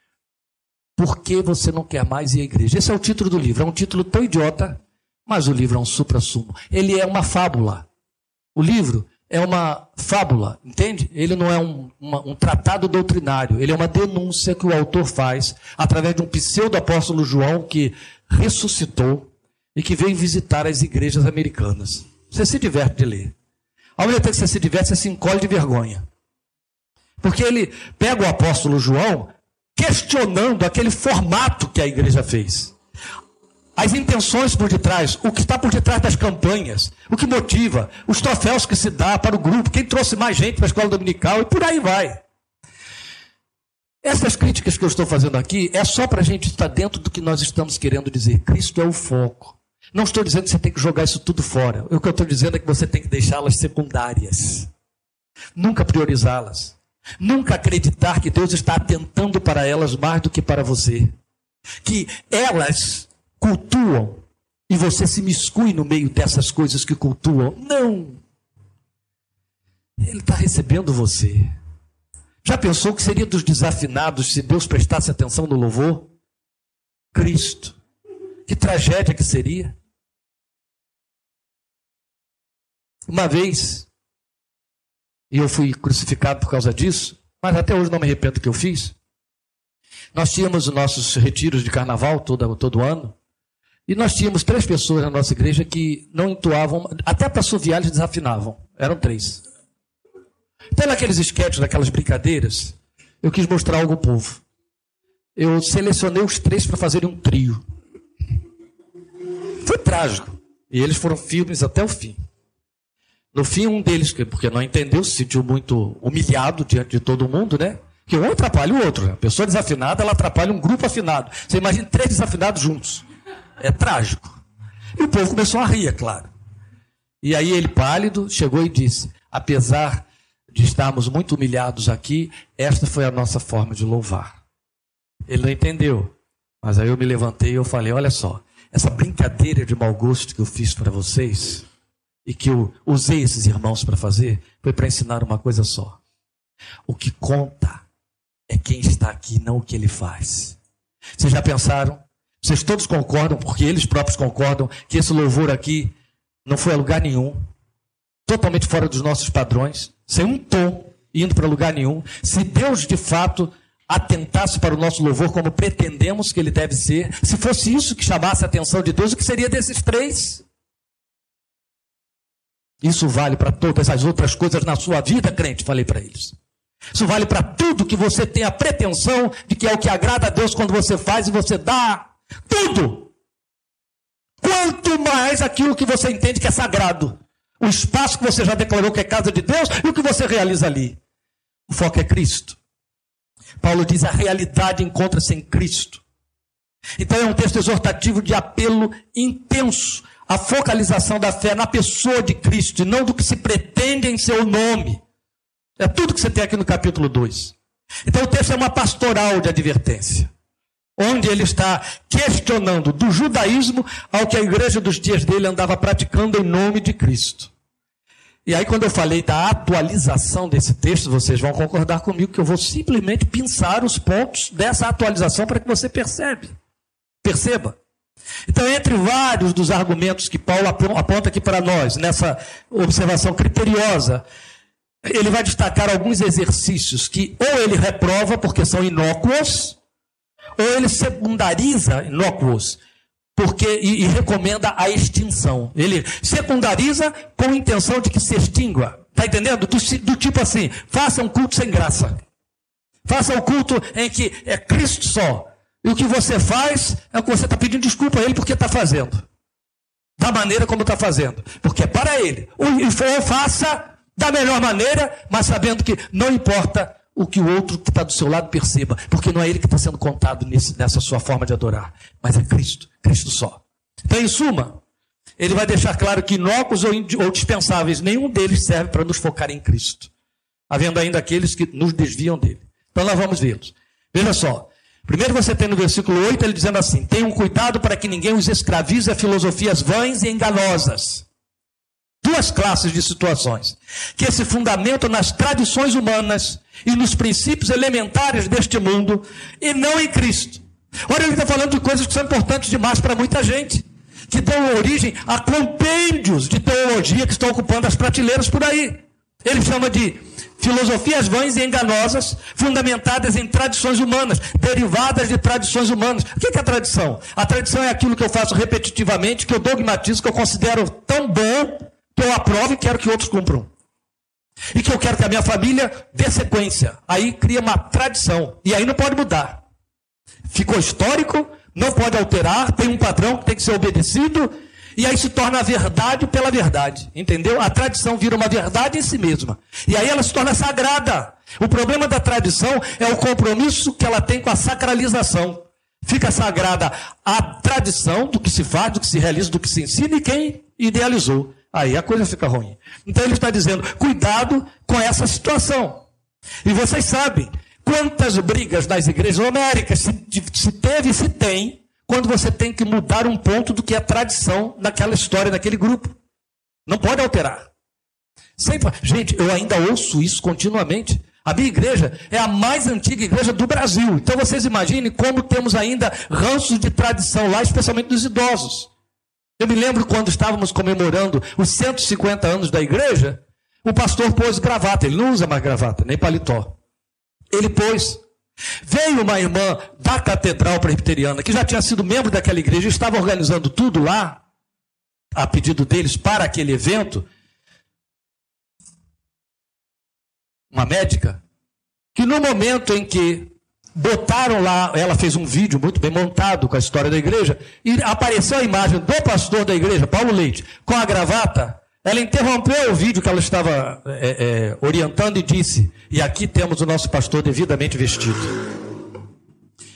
Por que você não quer mais ir à igreja? Esse é o título do livro. É um título tão idiota, mas o livro é um supra-sumo. Ele é uma fábula. O livro é uma fábula, entende? Ele não é um, uma, um, tratado doutrinário, ele é uma denúncia que o autor faz através de um pseudo-apóstolo João que ressuscitou e que veio visitar as igrejas americanas. Você se diverte de ler. Ao mesmo tempo que você se diverte, você se encolhe de vergonha. Porque ele pega o apóstolo João questionando aquele formato que a igreja fez as intenções por detrás, o que está por detrás das campanhas, o que motiva, os troféus que se dá para o grupo, quem trouxe mais gente para a escola dominical e por aí vai. Essas críticas que eu estou fazendo aqui é só para a gente estar dentro do que nós estamos querendo dizer. Cristo é o foco. Não estou dizendo que você tem que jogar isso tudo fora. O que eu estou dizendo é que você tem que deixá-las secundárias. Nunca priorizá-las. Nunca acreditar que Deus está atentando para elas mais do que para você. Que elas cultuam e você se miscui no meio dessas coisas que cultuam. Não! Ele está recebendo você. Já pensou que seria dos desafinados se Deus prestasse atenção no louvor? Cristo. Que tragédia que seria. Uma vez, e eu fui crucificado por causa disso, mas até hoje não me arrependo do que eu fiz. Nós tínhamos os nossos retiros de carnaval todo, todo ano. E nós tínhamos três pessoas na nossa igreja que não entoavam, até para assoviar eles desafinavam. Eram três. Então, naqueles esquetes, naquelas brincadeiras, eu quis mostrar algo ao povo. Eu selecionei os três para fazerem um trio. Foi trágico. E eles foram firmes até o fim. No fim, um deles, porque não entendeu, se sentiu muito humilhado diante de todo mundo, né? Que um atrapalha o outro. A pessoa desafinada, ela atrapalha um grupo afinado. Você imagina três desafinados juntos. É trágico. E o povo começou a rir, é claro. E aí ele, pálido, chegou e disse: Apesar de estarmos muito humilhados aqui, esta foi a nossa forma de louvar. Ele não entendeu. Mas aí eu me levantei e eu falei: Olha só, essa brincadeira de mau gosto que eu fiz para vocês, e que eu usei esses irmãos para fazer, foi para ensinar uma coisa só. O que conta é quem está aqui, não o que ele faz. Vocês já pensaram vocês todos concordam, porque eles próprios concordam, que esse louvor aqui não foi a lugar nenhum, totalmente fora dos nossos padrões, sem um tom, indo para lugar nenhum. Se Deus de fato atentasse para o nosso louvor como pretendemos que ele deve ser, se fosse isso que chamasse a atenção de Deus, o que seria desses três? Isso vale para todas as outras coisas na sua vida, crente, falei para eles. Isso vale para tudo que você tem a pretensão de que é o que agrada a Deus quando você faz e você dá tudo. Quanto mais aquilo que você entende que é sagrado. O espaço que você já declarou que é casa de Deus e o que você realiza ali. O foco é Cristo. Paulo diz: a realidade encontra-se em Cristo. Então é um texto exortativo de apelo intenso à focalização da fé na pessoa de Cristo e não do que se pretende em seu nome. É tudo que você tem aqui no capítulo 2. Então o texto é uma pastoral de advertência onde ele está questionando do judaísmo ao que a igreja dos dias dele andava praticando em nome de Cristo. E aí, quando eu falei da atualização desse texto, vocês vão concordar comigo que eu vou simplesmente pensar os pontos dessa atualização para que você percebe. Perceba. Então, entre vários dos argumentos que Paulo aponta aqui para nós, nessa observação criteriosa, ele vai destacar alguns exercícios que ou ele reprova porque são inócuos, ou ele secundariza inócuos porque e, e, recomenda a extinção. Ele secundariza com a intenção de que se extingua. Está entendendo? Do, do, tipo assim, faça um culto sem graça. Faça um culto em que é Cristo só. E o que você faz é o que você está pedindo desculpa a ele porque está fazendo. Da maneira como está fazendo. Porque é para ele. Ou, faça da melhor maneira, mas sabendo que não importa o que o outro que está do seu lado perceba, porque não é ele que está sendo contado nesse, nessa sua forma de adorar, mas é Cristo, Cristo só. Então, em suma, ele vai deixar claro que inócuos ou, ou dispensáveis, nenhum deles serve para nos focar em Cristo, havendo ainda aqueles que nos desviam dele. Então, nós vamos vê-los. Veja só. Primeiro você tem no versículo 8 ele dizendo assim: Tenham cuidado para que ninguém os escravize a filosofias vãs e enganosas duas classes de situações que se fundamentam nas tradições humanas e nos princípios elementares deste mundo e não em Cristo. Olha, ele está falando de coisas que são importantes demais para muita gente, que dão origem a compêndios de teologia que estão ocupando as prateleiras por aí. Ele chama de filosofias vãs e enganosas, fundamentadas em tradições humanas, derivadas de tradições humanas. O que é a tradição? A tradição é aquilo que eu faço repetitivamente, que eu dogmatizo, que eu considero tão bom que eu aprovo e quero que outros cumpram. E que eu quero que a minha família dê sequência. Aí cria uma tradição. E aí não pode mudar. Ficou histórico, não pode alterar, tem um padrão que tem que ser obedecido. E aí se torna a verdade pela verdade. Entendeu? A tradição vira uma verdade em si mesma. E aí ela se torna sagrada. O problema da tradição é o compromisso que ela tem com a sacralização. Fica sagrada a tradição do que se faz, do que se realiza, do que se ensina e quem idealizou. Aí a coisa fica ruim. Então ele está dizendo: cuidado com essa situação. E vocês sabem quantas brigas nas igrejas homéricas se, se teve e se tem quando você tem que mudar um ponto do que é tradição naquela história, naquele grupo. Não pode alterar. Sempre, gente, eu ainda ouço isso continuamente. A minha igreja é a mais antiga igreja do Brasil. Então vocês imaginem como temos ainda ranços de tradição lá, especialmente dos idosos. Eu me lembro quando estávamos comemorando os 150 anos da igreja, o pastor pôs gravata. Ele não usa mais gravata, nem paletó. Ele pôs. Veio uma irmã da Catedral Presbiteriana, que já tinha sido membro daquela igreja, estava organizando tudo lá, a pedido deles, para aquele evento. Uma médica, que no momento em que botaram lá, ela fez um vídeo muito bem montado com a história da igreja, e apareceu a imagem do pastor da igreja, Paulo Leite, com a gravata. Ela interrompeu o vídeo que ela estava é, é, orientando e disse: E aqui temos o nosso pastor devidamente vestido.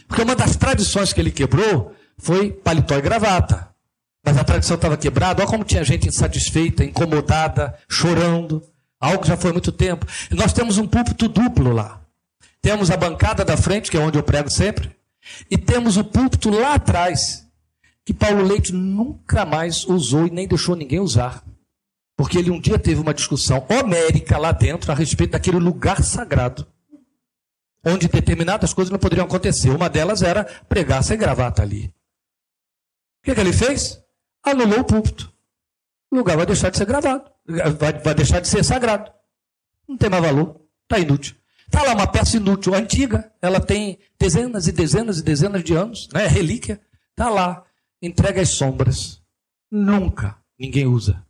Porque uma das tradições que ele quebrou foi paletó e gravata. Mas a tradição estava quebrada, olha como tinha gente insatisfeita, incomodada, chorando. Algo que já foi há muito tempo. Nós temos um púlpito duplo lá. Temos a bancada da frente, que é onde eu prego sempre, e temos o púlpito lá atrás, que Paulo Leite nunca mais usou e nem deixou ninguém usar. Porque ele um dia teve uma discussão homérica lá dentro a respeito daquele lugar sagrado, onde determinadas coisas não poderiam acontecer. Uma delas era pregar sem gravata ali. O que, que ele fez? Anulou o púlpito. O lugar vai deixar de ser gravado, vai, vai deixar de ser sagrado. Não tem mais valor, está inútil. Está lá uma peça inútil, antiga, ela tem dezenas e dezenas e dezenas de anos, né? relíquia. Está lá, entrega às sombras. Nunca ninguém usa.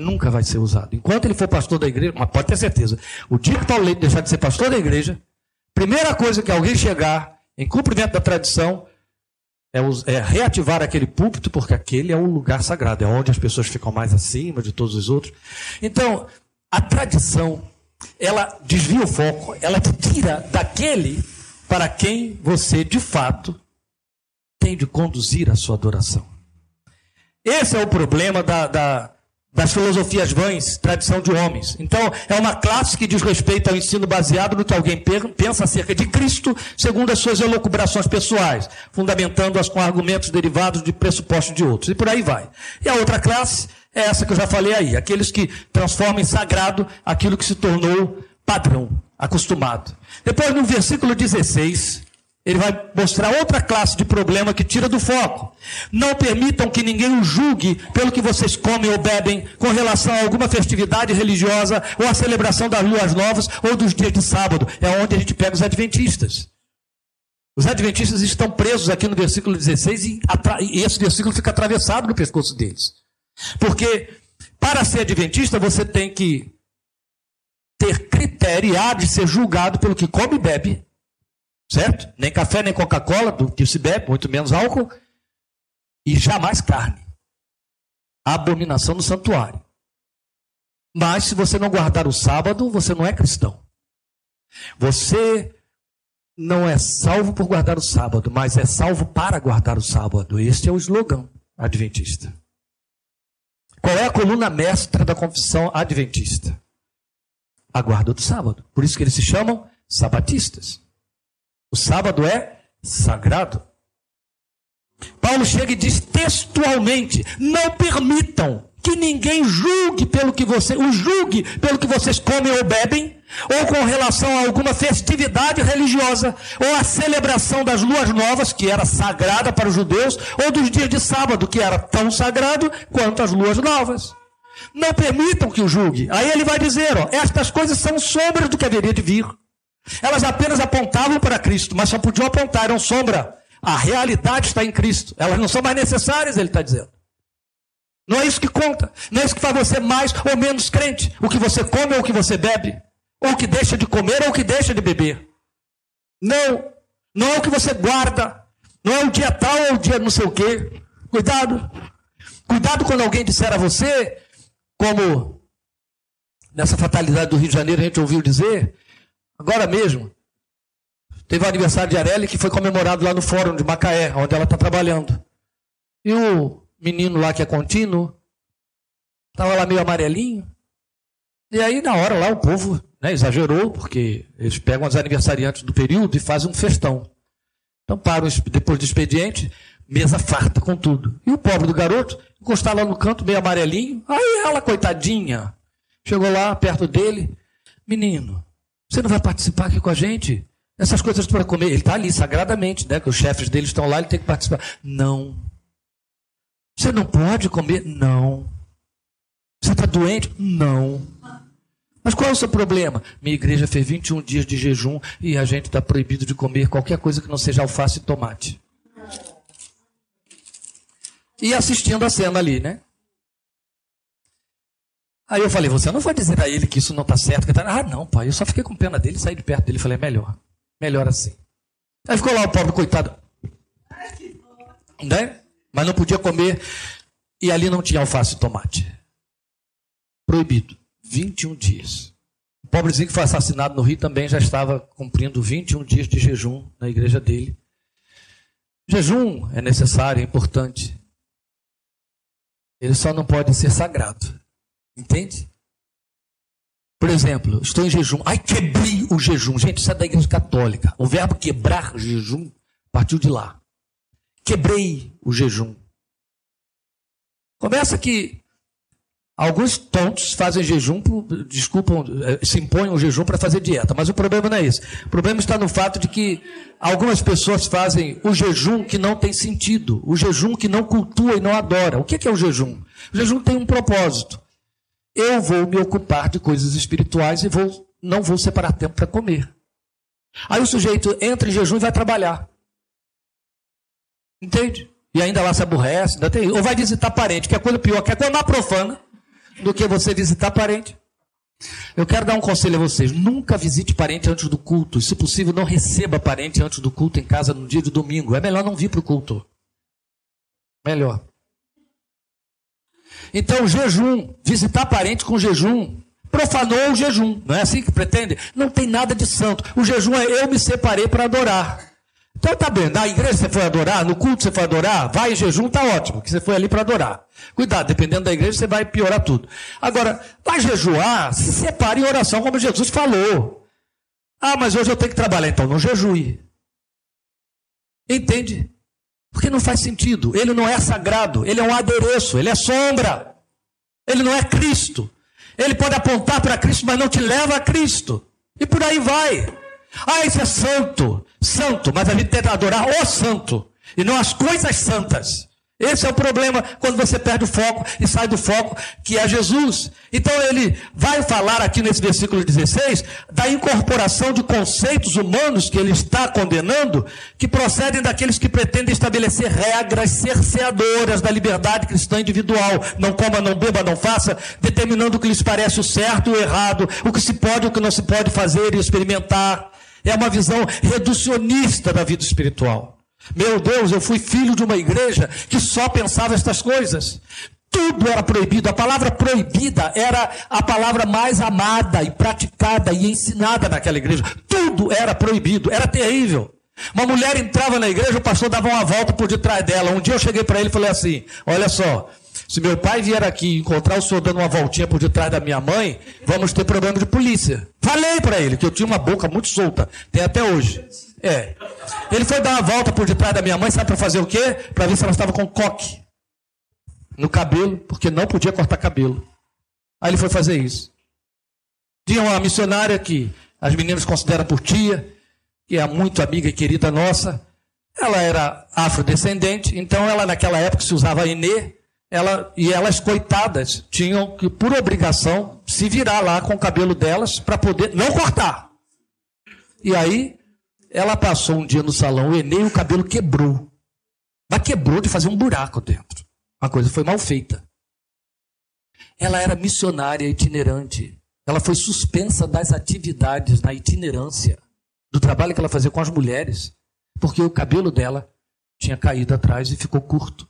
Nunca vai ser usado. Enquanto ele for pastor da igreja, mas pode ter certeza, o dia que Paulo Leite deixar de ser pastor da igreja, primeira coisa que alguém chegar em cumprimento da tradição é, é, reativar aquele púlpito, porque aquele é o lugar sagrado, é onde as pessoas ficam mais acima de todos os outros. Então, a tradição ela desvia o foco, ela te tira daquele para quem você de fato tem de conduzir a sua adoração. Esse é o problema da, da, das filosofias vãs, tradição de homens. Então, é uma classe que diz respeito ao ensino baseado no que alguém pensa acerca de Cristo, segundo as suas elucubrações pessoais, fundamentando-as com argumentos derivados de pressupostos de outros. E por aí vai. E a outra classe É essa que eu já falei aí. Aqueles que transformam em sagrado aquilo que se tornou padrão, acostumado. Depois, no versículo 16, ele vai mostrar outra classe de problema que tira do foco. Não permitam que ninguém o julgue pelo que vocês comem ou bebem com relação a alguma festividade religiosa ou a celebração das luas novas ou dos dias de sábado. É onde a gente pega os adventistas. Os adventistas estão presos aqui no versículo 16 e, e esse versículo fica atravessado no pescoço deles. Porque para ser adventista você tem que ter critério e há de ser julgado pelo que come e bebe Certo? Nem café, nem Coca-Cola, do que se bebe, muito menos álcool. E jamais carne. Abominação no santuário. Mas se você não guardar o sábado, você não é cristão. Você não é salvo por guardar o sábado, mas é salvo para guardar o sábado. Este é o slogan adventista. Qual é a coluna mestra da confissão adventista? A guarda do sábado. Por isso que eles se chamam sabatistas. O sábado é sagrado. Paulo chega e diz textualmente: não permitam que ninguém julgue pelo que você, o julgue pelo que vocês comem ou bebem, ou com relação a alguma festividade religiosa, ou a celebração das luas novas, que era sagrada para os judeus, ou dos dias de sábado, que era tão sagrado quanto as luas novas. Não permitam que o julgue. Aí ele vai dizer: ó, estas coisas são sombras do que haveria de vir. Elas apenas apontavam para Cristo, mas só podiam apontar, eram sombra. A realidade está em Cristo. Elas não são mais necessárias, ele está dizendo. Não é isso que conta. Não é isso que faz você mais ou menos crente. O que você come ou o que você bebe. Ou o que deixa de comer ou o que deixa de beber. Não. Não é o que você guarda. Não é o dia tal ou o dia não sei o quê. Cuidado. Cuidado quando alguém disser a você, como nessa fatalidade do Rio de Janeiro a gente ouviu dizer, Agora mesmo, teve o aniversário de Arely que foi comemorado lá no fórum de Macaé, onde ela está trabalhando. E o menino lá que é contínuo, estava lá meio amarelinho. E aí, na hora lá, o povo né, exagerou, porque eles pegam os aniversariantes do período e fazem um festão. Então, param depois do expediente, mesa farta com tudo. E o pobre do garoto encostar lá no canto, meio amarelinho. Aí ela, coitadinha, chegou lá perto dele. Menino, você não vai participar aqui com a gente? Essas coisas para comer. Ele está ali sagradamente, né? Que os chefes dele estão lá, ele tem que participar. Não. Você não pode comer? Não. Você está doente? Não. Mas qual é o seu problema? Minha igreja fez 21 dias de jejum e a gente está proibido de comer qualquer coisa que não seja alface e tomate. E assistindo a cena ali, né? Aí eu falei, você não vai dizer a ele que isso não está certo? Tá... Ah, não, pai, eu só fiquei com pena dele, saí de perto dele. Falei, melhor, melhor assim. Aí ficou lá o pobre coitado. Né? Mas não podia comer. E ali não tinha alface e tomate. Proibido. 21 dias. O pobrezinho que foi assassinado no Rio também já estava cumprindo 21 dias de jejum na igreja dele. Jejum é necessário, é importante. Ele só não pode ser sagrado. Entende? Por exemplo, estou em jejum. Ai, quebrei o jejum. Gente, isso é da igreja católica. O verbo quebrar jejum partiu de lá. Quebrei o jejum. Começa que alguns tontos fazem jejum, desculpam, eh, se impõem o jejum para fazer dieta. Mas o problema não é esse. O problema está no fato de que algumas pessoas fazem o jejum que não tem sentido. O jejum que não cultua e não adora. O que é o jejum? O jejum tem um propósito eu vou me ocupar de coisas espirituais e vou, não vou separar tempo para comer. Aí o sujeito entra em jejum e vai trabalhar. Entende? E ainda lá se aborrece, ainda tem, ou vai visitar parente, que é coisa pior, que é coisa mais profana do que você visitar parente. Eu quero dar um conselho a vocês: nunca visite parente antes do culto. Se possível, não receba parente antes do culto em casa no dia de domingo. É melhor não vir para o culto. Melhor. Então, jejum, visitar parente com jejum, profanou o jejum. Não é assim que pretende? Não tem nada de santo. O jejum é eu me separei para adorar. Então tá bem, na igreja você foi adorar, no culto você foi adorar, vai em jejum, tá ótimo, que você foi ali para adorar. Cuidado, dependendo da igreja, você vai piorar tudo. Agora, vai jejuar, se separe em oração, como Jesus falou. Ah, mas hoje eu tenho que trabalhar, então não jejue. Entende? Porque não faz sentido. Ele não é sagrado, ele é um adereço, ele é sombra. Ele não é Cristo. Ele pode apontar para Cristo, mas não te leva a Cristo. E por aí vai. Ah, isso é santo. Santo, mas a gente que adorar o santo. E não as coisas santas. Esse é o problema quando você perde o foco e sai do foco que é Jesus. Então ele vai falar aqui nesse versículo 16 da incorporação de conceitos humanos que ele está condenando, que procedem daqueles que pretendem estabelecer regras cerceadoras da liberdade cristã individual. Não coma, não beba, não faça, determinando o que lhes parece o certo e o errado, o que se pode e o que não se pode fazer e experimentar. É uma visão reducionista da vida espiritual. Meu Deus, eu fui filho de uma igreja que só pensava estas coisas. Tudo era proibido. A palavra proibida era a palavra mais amada e praticada e ensinada naquela igreja. Tudo era proibido. Era terrível. Uma mulher entrava na igreja, o pastor dava uma volta por detrás dela. Um dia eu cheguei para ele e falei assim: Olha só, se meu pai vier aqui encontrar o senhor dando uma voltinha por detrás da minha mãe, vamos ter problema de polícia. Falei para ele que eu tinha uma boca muito solta, tem até hoje. É. Ele foi dar uma volta por detrás da minha mãe, sabe para fazer o quê? Para ver se ela estava com coque no cabelo, porque não podia cortar cabelo. Aí ele foi fazer isso. Tinha uma missionária que as meninas consideram por tia, que é muito amiga e querida nossa. Ela era afrodescendente, então ela naquela época se usava Enê, ela, e elas, coitadas, tinham que, por obrigação, se virar lá com o cabelo delas para poder não cortar. E aí ela passou um dia no salão, o Enem, o cabelo quebrou. Mas quebrou de fazer um buraco dentro. A coisa foi mal feita. Ela era missionária itinerante. Ela foi suspensa das atividades na itinerância, do trabalho que ela fazia com as mulheres, porque o cabelo dela tinha caído atrás e ficou curto.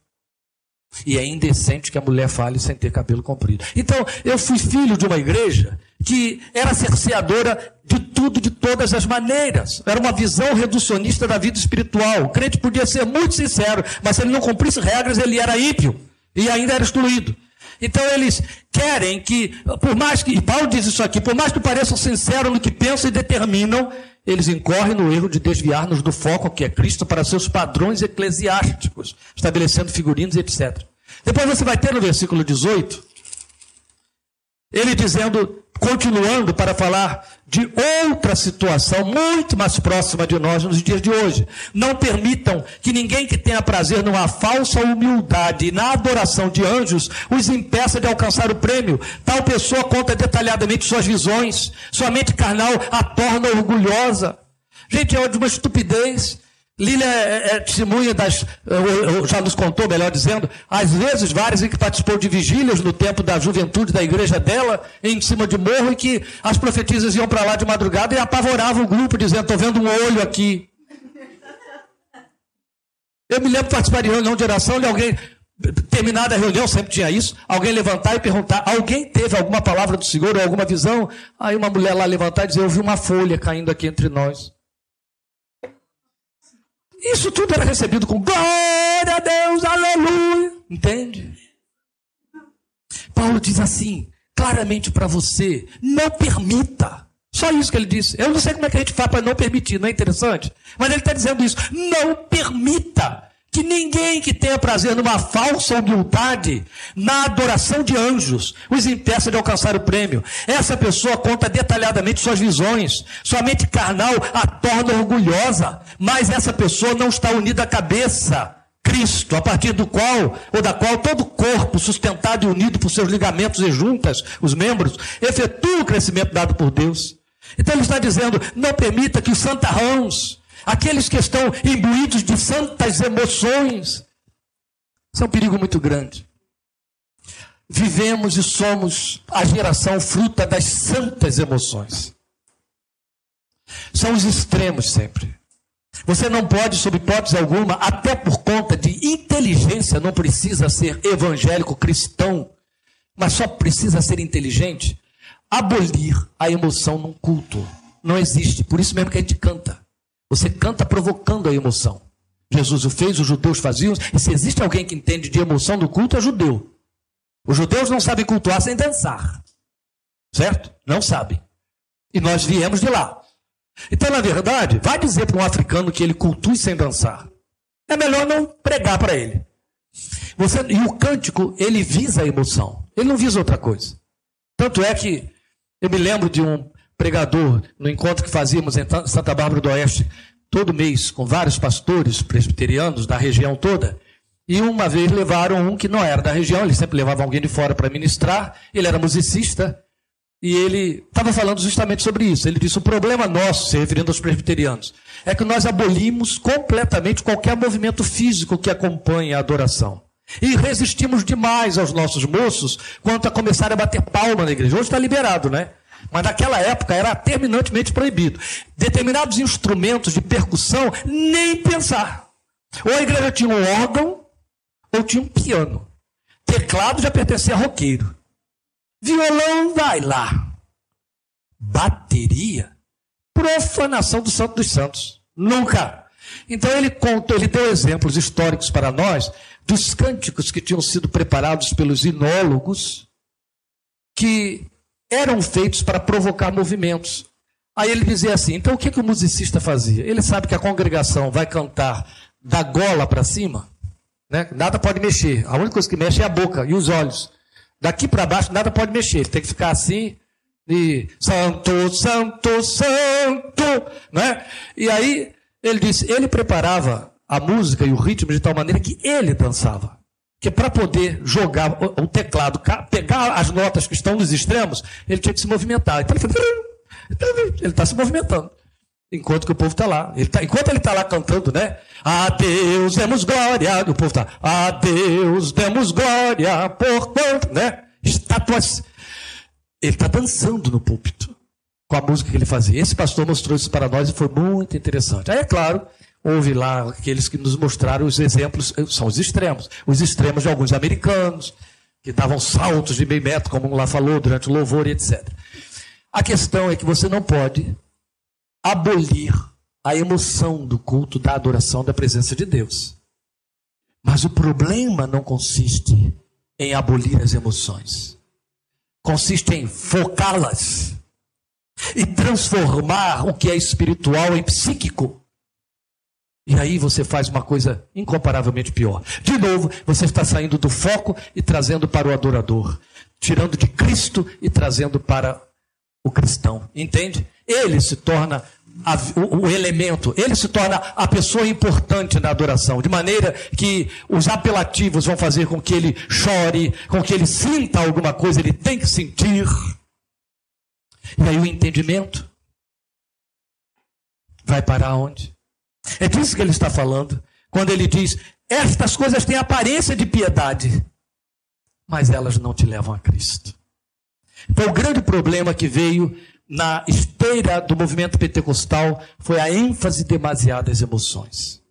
E é indecente que a mulher fale sem ter cabelo comprido. Então, eu fui filho de uma igreja que era cerceadora de tudo, de todas as maneiras. Era uma visão reducionista da vida espiritual. O crente podia ser muito sincero, mas se ele não cumprisse regras, ele era ímpio e ainda era excluído. Então eles querem que, por mais que, e Paulo diz isso aqui, por mais que pareçam sinceros no que pensam e determinam, eles incorrem no erro de desviar-nos do foco que é Cristo para seus padrões eclesiásticos, estabelecendo figurinos etc. Depois você vai ter no versículo 18, ele dizendo, continuando para falar de outra situação muito mais próxima de nós nos dias de hoje. Não permitam que ninguém que tenha prazer numa falsa humildade e na adoração de anjos os impeça de alcançar o prêmio. Tal pessoa conta detalhadamente suas visões, sua mente carnal a torna orgulhosa. Gente, é de uma estupidez. Lília é, é, testemunha das, já nos contou, melhor dizendo, às vezes várias em que participou de vigílias no tempo da juventude da igreja dela, em cima de morro, e que as profetisas iam para lá de madrugada e apavoravam o grupo, dizendo: Estou vendo um olho aqui. Eu me lembro de participar de reunião de oração e alguém, terminada a reunião, sempre tinha isso, alguém levantar e perguntar: alguém teve alguma palavra do Senhor ou alguma visão? Aí uma mulher lá levantar e dizer: Eu vi uma folha caindo aqui entre nós. Isso tudo era recebido com glória a Deus, aleluia. Entende? Paulo diz assim, claramente para você: não permita. Só isso que ele disse. Eu não sei como é que a gente faz para não permitir, não é interessante? Mas ele está dizendo isso. Não permita que ninguém que tenha prazer numa falsa humildade, na adoração de anjos, os impeça de alcançar o prêmio. Essa pessoa conta detalhadamente suas visões, sua mente carnal a torna orgulhosa, mas essa pessoa não está unida à cabeça. Cristo, a partir do qual, ou da qual todo corpo, sustentado e unido por seus ligamentos e juntas, os membros, efetua o crescimento dado por Deus. Então ele está dizendo: não permita que os santarrãos, aqueles que estão imbuídos de santas emoções. Isso é um perigo muito grande. Vivemos e somos a geração fruta das santas emoções. São os extremos sempre. Você não pode, sob hipótese alguma, até por conta de inteligência, não precisa ser evangélico cristão, mas só precisa ser inteligente, abolir a emoção num culto. Não existe. Por isso mesmo que a gente canta. Você canta provocando a emoção. Jesus o fez, os judeus faziam. E se existe alguém que entende de emoção do culto, é judeu. Os judeus não sabem cultuar sem dançar. Certo? Não sabem. E nós viemos de lá. Então, na verdade, vai dizer para um africano que ele cultue sem dançar. É melhor não pregar para ele. Você, e o cântico, ele visa a emoção. Ele não visa outra coisa. Tanto é que eu me lembro de um pregador no encontro que fazíamos em Santa Bárbara do Oeste, todo mês, com vários pastores presbiterianos da região toda. E uma vez levaram um que não era da região, ele sempre levava alguém de fora para ministrar, ele era musicista, e ele estava falando justamente sobre isso. Ele disse: o problema nosso, se referindo aos presbiterianos, é que nós abolimos completamente qualquer movimento físico que acompanhe a adoração. E resistimos demais aos nossos moços quanto a começar a bater palma na igreja. Hoje está liberado, né? Mas naquela época era terminantemente proibido. Determinados instrumentos de percussão, nem pensar. Ou a igreja tinha um órgão, ou tinha um piano. Teclado já pertencia a roqueiro. Violão, vai lá. Bateria, profanação do Santo dos Santos. Nunca. Então ele contou, ele deu exemplos históricos para nós dos cânticos que tinham sido preparados pelos inólogos, que eram feitos para provocar movimentos. Aí ele dizia assim: então o que, que o musicista fazia? Ele sabe que a congregação vai cantar da gola para cima, né? nada pode mexer, a única coisa que mexe é a boca e os olhos. Daqui para baixo nada pode mexer, ele tem que ficar assim, e santo, santo, santo, né? E aí ele disse, ele preparava a música e o ritmo de tal maneira que ele dançava. Que para poder jogar o teclado, pegar as notas que estão nos extremos, ele tinha que se movimentar. Então ele está se movimentando. Enquanto que o povo está lá. Ele tá, enquanto ele está lá cantando, né? A Deus demos glória. O povo está. A Deus demos glória. Por quanto, né? Estátuas. Ele está dançando no púlpito com a música que ele fazia. Esse pastor mostrou isso para nós e foi muito interessante. Aí, é claro, houve lá aqueles que nos mostraram os exemplos, são os extremos. Os extremos de alguns americanos, que davam saltos de meio metro, como lá falou, durante o louvor e etc. A questão é que você não pode abolir a emoção do culto, da adoração, da presença de Deus. Mas o problema não consiste em abolir as emoções. Consiste em focá-las e transformar o que é espiritual em psíquico. E aí você faz uma coisa incomparavelmente pior. De novo, você está saindo do foco e trazendo para o adorador, tirando de Cristo e trazendo para o cristão. Entende? Ele se torna a, o, o, elemento, ele se torna a pessoa importante na adoração, de maneira que os apelativos vão fazer com que ele chore, com que ele sinta alguma coisa, ele tem que sentir. E aí o entendimento vai para onde? É disso que ele está falando. Quando ele diz: Estas coisas têm aparência de piedade, mas elas não te levam a Cristo. Então, o grande problema que veio na esteira do movimento pentecostal foi a ênfase demasiada às emoções.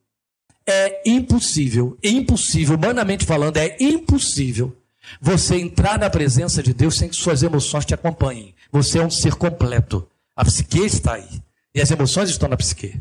É impossível, impossível, humanamente falando, é impossível você entrar na presença de Deus sem que suas emoções te acompanhem. Você é um ser completo. A psique está aí. E as emoções estão na psique.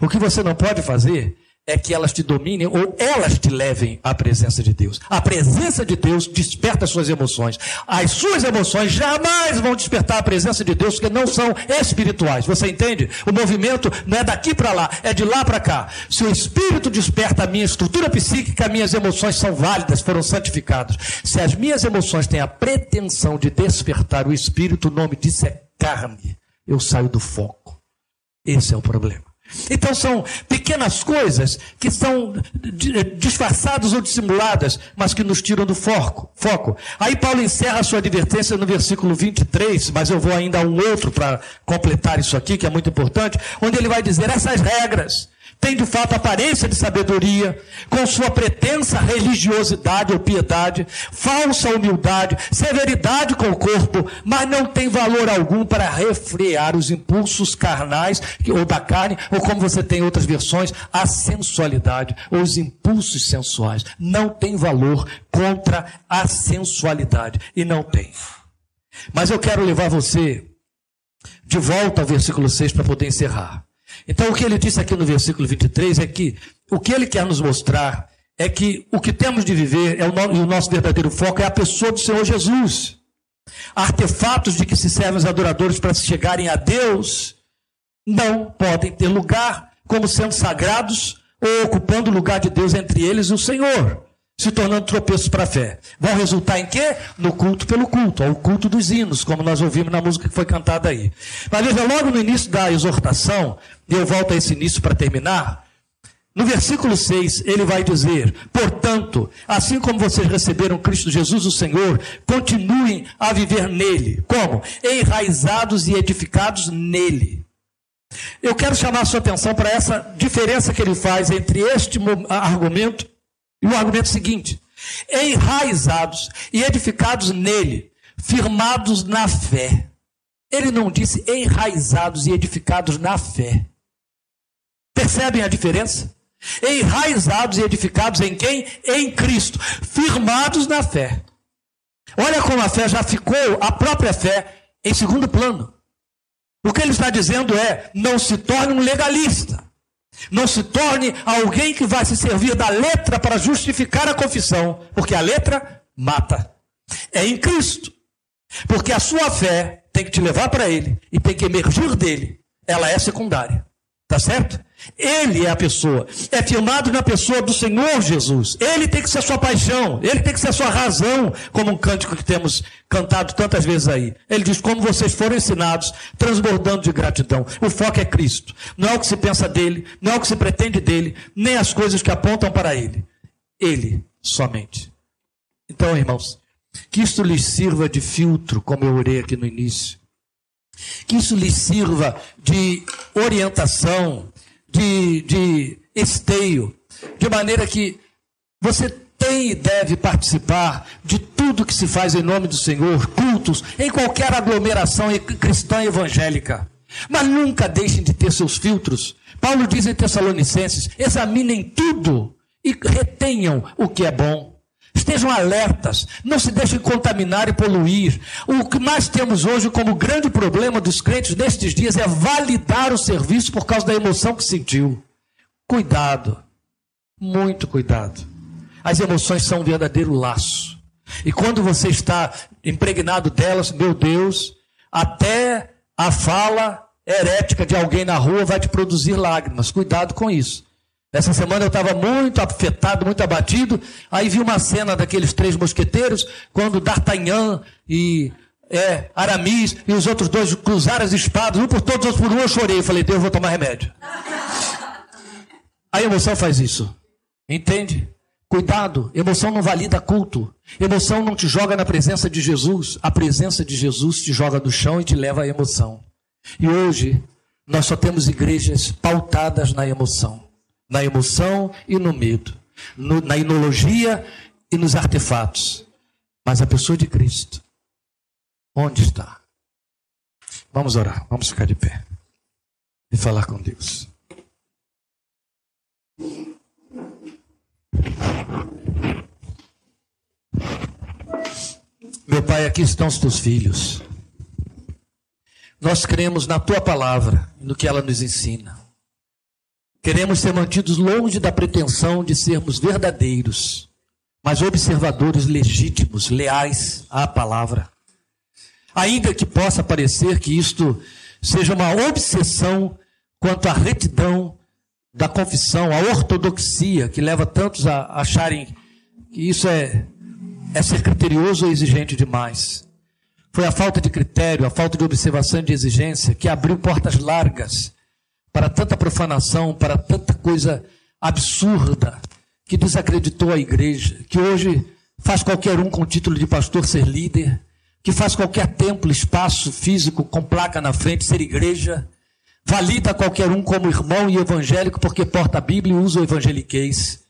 O que você não pode fazer é que elas te dominem ou elas te levem à presença de Deus. A presença de Deus desperta as suas emoções. As suas emoções jamais vão despertar a presença de Deus, porque não são espirituais. Você entende? O movimento não é daqui para lá, é de lá para cá. Se o Espírito desperta a minha estrutura psíquica, minhas emoções são válidas, foram santificadas. Se as minhas emoções têm a pretensão de despertar o Espírito, o nome disso é carne. Eu saio do foco. Esse é o problema. Então são pequenas coisas que são disfarçadas ou dissimuladas, mas que nos tiram do foco. foco. Aí Paulo encerra a sua advertência no versículo 23, mas eu vou ainda a um outro para completar isso aqui, que é muito importante, onde ele vai dizer essas regras tem de fato aparência de sabedoria, com sua pretensa religiosidade ou piedade, falsa humildade, severidade com o corpo, mas não tem valor algum para refrear os impulsos carnais ou da carne, ou como você tem outras versões, a sensualidade ou os impulsos sensuais. Não tem valor contra a sensualidade e não tem. Mas eu quero levar você de volta ao versículo 6 para poder encerrar. Então, o que ele disse aqui no versículo 23 é que o que ele quer nos mostrar é que o que temos de viver é o, no, o nosso verdadeiro foco é a pessoa do Senhor Jesus. Artefatos de que se servem os adoradores para se chegarem a Deus não podem ter lugar como sendo sagrados ou ocupando o lugar de Deus entre eles e o Senhor. Se tornando tropeços para a fé. Vão resultar em quê? No culto pelo culto, ao culto dos hinos, como nós ouvimos na música que foi cantada aí. Mas veja, logo no início da exortação, e eu volto a esse início para terminar, no versículo 6, ele vai dizer: Portanto, assim como vocês receberam Cristo Jesus, o Senhor, continuem a viver nele. Como? Enraizados e edificados nele. Eu quero chamar a sua atenção para essa diferença que ele faz entre este argumento o argumento seguinte: enraizados e edificados nele, firmados na fé. Ele não disse enraizados e edificados na fé. Percebem a diferença? enraizados e edificados em quem? Em Cristo, firmados na fé. Olha como a fé já ficou, a própria fé, em segundo plano. O que ele está dizendo é: não se torne um legalista. Não se torne alguém que vai se servir da letra para justificar a confissão, porque a letra mata. É em Cristo. Porque a sua fé tem que te levar para Ele e tem que emergir dele. Ela é secundária. Tá certo? Ele é a pessoa. É firmado na pessoa do Senhor Jesus. Ele tem que ser a sua paixão. Ele tem que ser a sua razão, como um cântico que temos cantado tantas vezes aí. Ele diz: como vocês foram ensinados, transbordando de gratidão. O foco é Cristo. Não é o que se pensa dele, não é o que se pretende dele, nem as coisas que apontam para ele. Ele somente. Então, irmãos, que isto lhes sirva de filtro, como eu orei aqui no início que isso lhe sirva de orientação, de, de esteio, de maneira que você tem e deve participar de tudo que se faz em nome do Senhor, cultos, em qualquer aglomeração cristã evangélica. Mas nunca deixem de ter seus filtros. Paulo diz em Tessalonicenses: examinem tudo e retenham o que é bom. Estejam alertas, não se deixem contaminar e poluir. O que mais temos hoje como grande problema dos crentes nestes dias é validar o serviço por causa da emoção que sentiu. Cuidado, muito cuidado. As emoções são um verdadeiro laço. E quando você está impregnado delas, meu Deus, até a fala herética de alguém na rua vai te produzir lágrimas. Cuidado com isso. Essa semana eu estava muito afetado, muito abatido. Aí vi uma cena daqueles três mosqueteiros, quando D'Artagnan e é, Aramis e os outros dois cruzaram as espadas, um por todos, outro por um. Eu chorei. Falei, Deus, vou tomar remédio. A emoção faz isso. Entende? Cuidado, emoção não valida culto. Emoção não te joga na presença de Jesus. A presença de Jesus te joga no chão e te leva à emoção. E hoje, nós só temos igrejas pautadas na emoção na emoção e no medo, no, na inologia e nos artefatos. Mas a pessoa de Cristo, onde está? Vamos orar, vamos ficar de pé e falar com Deus. Meu Pai, aqui estão os teus filhos. Nós cremos na tua palavra, no que ela nos ensina. Queremos ser mantidos longe da pretensão de sermos verdadeiros, mas observadores legítimos, leais à palavra. Ainda que possa parecer que isto seja uma obsessão quanto à retidão da confissão, a ortodoxia, que leva tantos a acharem que isso é, é ser criterioso ou exigente demais. Foi a falta de critério, a falta de observação e de exigência que abriu portas largas para tanta profanação, para tanta coisa absurda que desacreditou a igreja, que hoje faz qualquer um com título de pastor ser líder, que faz qualquer templo, espaço físico com placa na frente ser igreja, valida qualquer um como irmão e evangélico porque porta a Bíblia e usa o evangeliquez.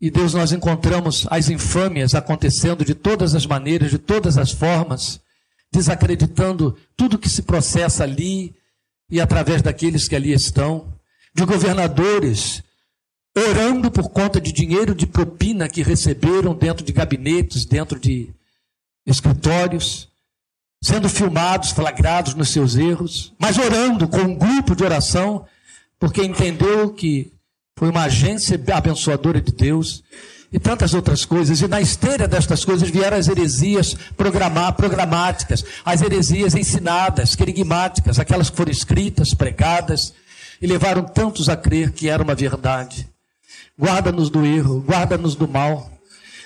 E Deus, nós encontramos as infâmias acontecendo de todas as maneiras, de todas as formas, desacreditando tudo que se processa ali, e através daqueles que ali estão, de governadores orando por conta de dinheiro de propina que receberam dentro de gabinetes, dentro de escritórios, sendo filmados, flagrados nos seus erros, mas orando com um grupo de oração, porque entendeu que foi uma agência abençoadora de Deus e tantas outras coisas. E na esteira destas coisas vieram as heresias programar, programáticas, as heresias ensinadas, querigmáticas, aquelas que foram escritas, pregadas, e levaram tantos a crer que era uma verdade. Guarda-nos do erro, guarda-nos do mal.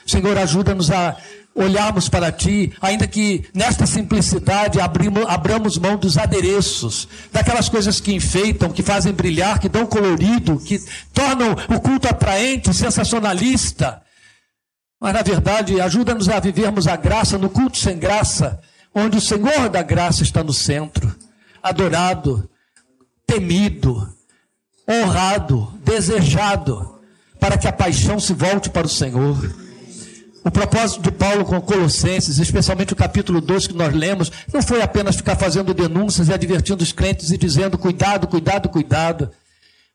Senhor, ajuda-nos a olharmos para Ti, ainda que nesta simplicidade abrimos, abramos mão dos adereços, daquelas coisas que enfeitam, que fazem brilhar, que dão colorido, que tornam o culto atraente, sensacionalista. Mas, na verdade, ajuda-nos a vivermos a graça no culto sem graça, onde o Senhor da graça está no centro, adorado, temido, honrado, desejado, para que a paixão se volte para o Senhor. O propósito de Paulo com Colossenses, especialmente o capítulo 2 que nós lemos, não foi apenas ficar fazendo denúncias e advertindo os crentes e dizendo cuidado, cuidado, cuidado.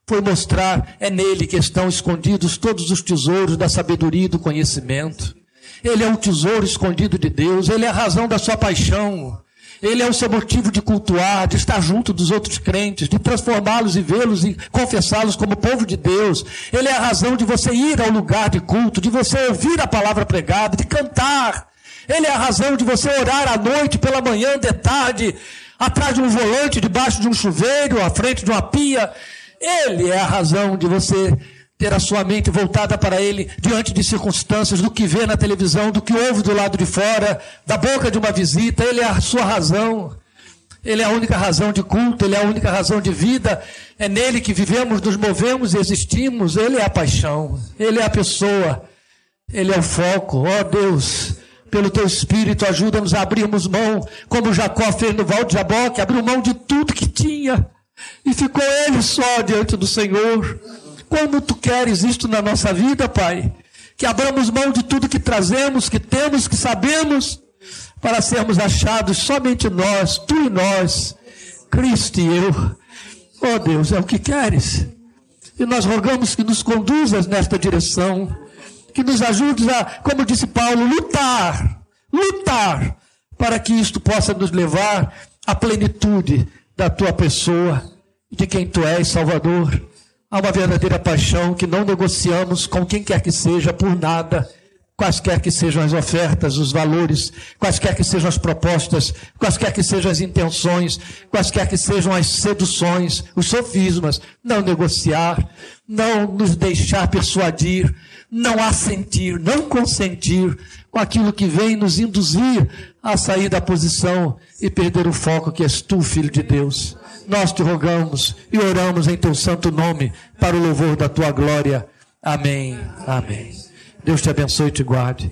Foi mostrar, é nele que estão escondidos todos os tesouros da sabedoria e do conhecimento. Ele é o tesouro escondido de Deus, ele é a razão da sua paixão. Ele é o seu motivo de cultuar, de estar junto dos outros crentes, de transformá-los e vê-los e confessá-los como povo de Deus. Ele é a razão de você ir ao lugar de culto, de você ouvir a palavra pregada, de cantar. Ele é a razão de você orar à noite, pela manhã, de tarde, atrás de um volante, debaixo de um chuveiro, à frente de uma pia. Ele é a razão de você ter a sua mente voltada para Ele diante de circunstâncias, do que vê na televisão, do que ouve do lado de fora, da boca de uma visita. Ele é a sua razão. Ele é a única razão de culto, Ele é a única razão de vida. É nele que vivemos, nos movemos e existimos. Ele é a paixão, Ele é a pessoa, Ele é o foco. Ó oh, Deus, pelo Teu Espírito, ajuda-nos a abrirmos mão, como Jacó fez no Val de Jaboque, abriu mão de tudo que tinha e ficou Ele só diante do Senhor. Como tu queres isto na nossa vida, Pai? Que abramos mão de tudo que trazemos, que temos, que sabemos, para sermos achados somente nós, tu e nós, Cristo e eu. Oh Deus, é o que queres. E nós rogamos que nos conduzas nesta direção, que nos ajudes a, como disse Paulo, lutar, lutar, para que isto possa nos levar à plenitude da tua pessoa, de quem tu és, Salvador. Há uma verdadeira paixão que não negociamos com quem quer que seja por nada, quaisquer que sejam as ofertas, os valores, quaisquer que sejam as propostas, quaisquer que sejam as intenções, quaisquer que sejam as seduções, os sofismas. Não negociar, não nos deixar persuadir, não assentir, não consentir com aquilo que vem nos induzir a sair da posição e perder o foco que és tu, Filho de Deus. Nós te rogamos e oramos em teu santo nome para o louvor da tua glória. Amém. Amém. Deus te abençoe e te guarde.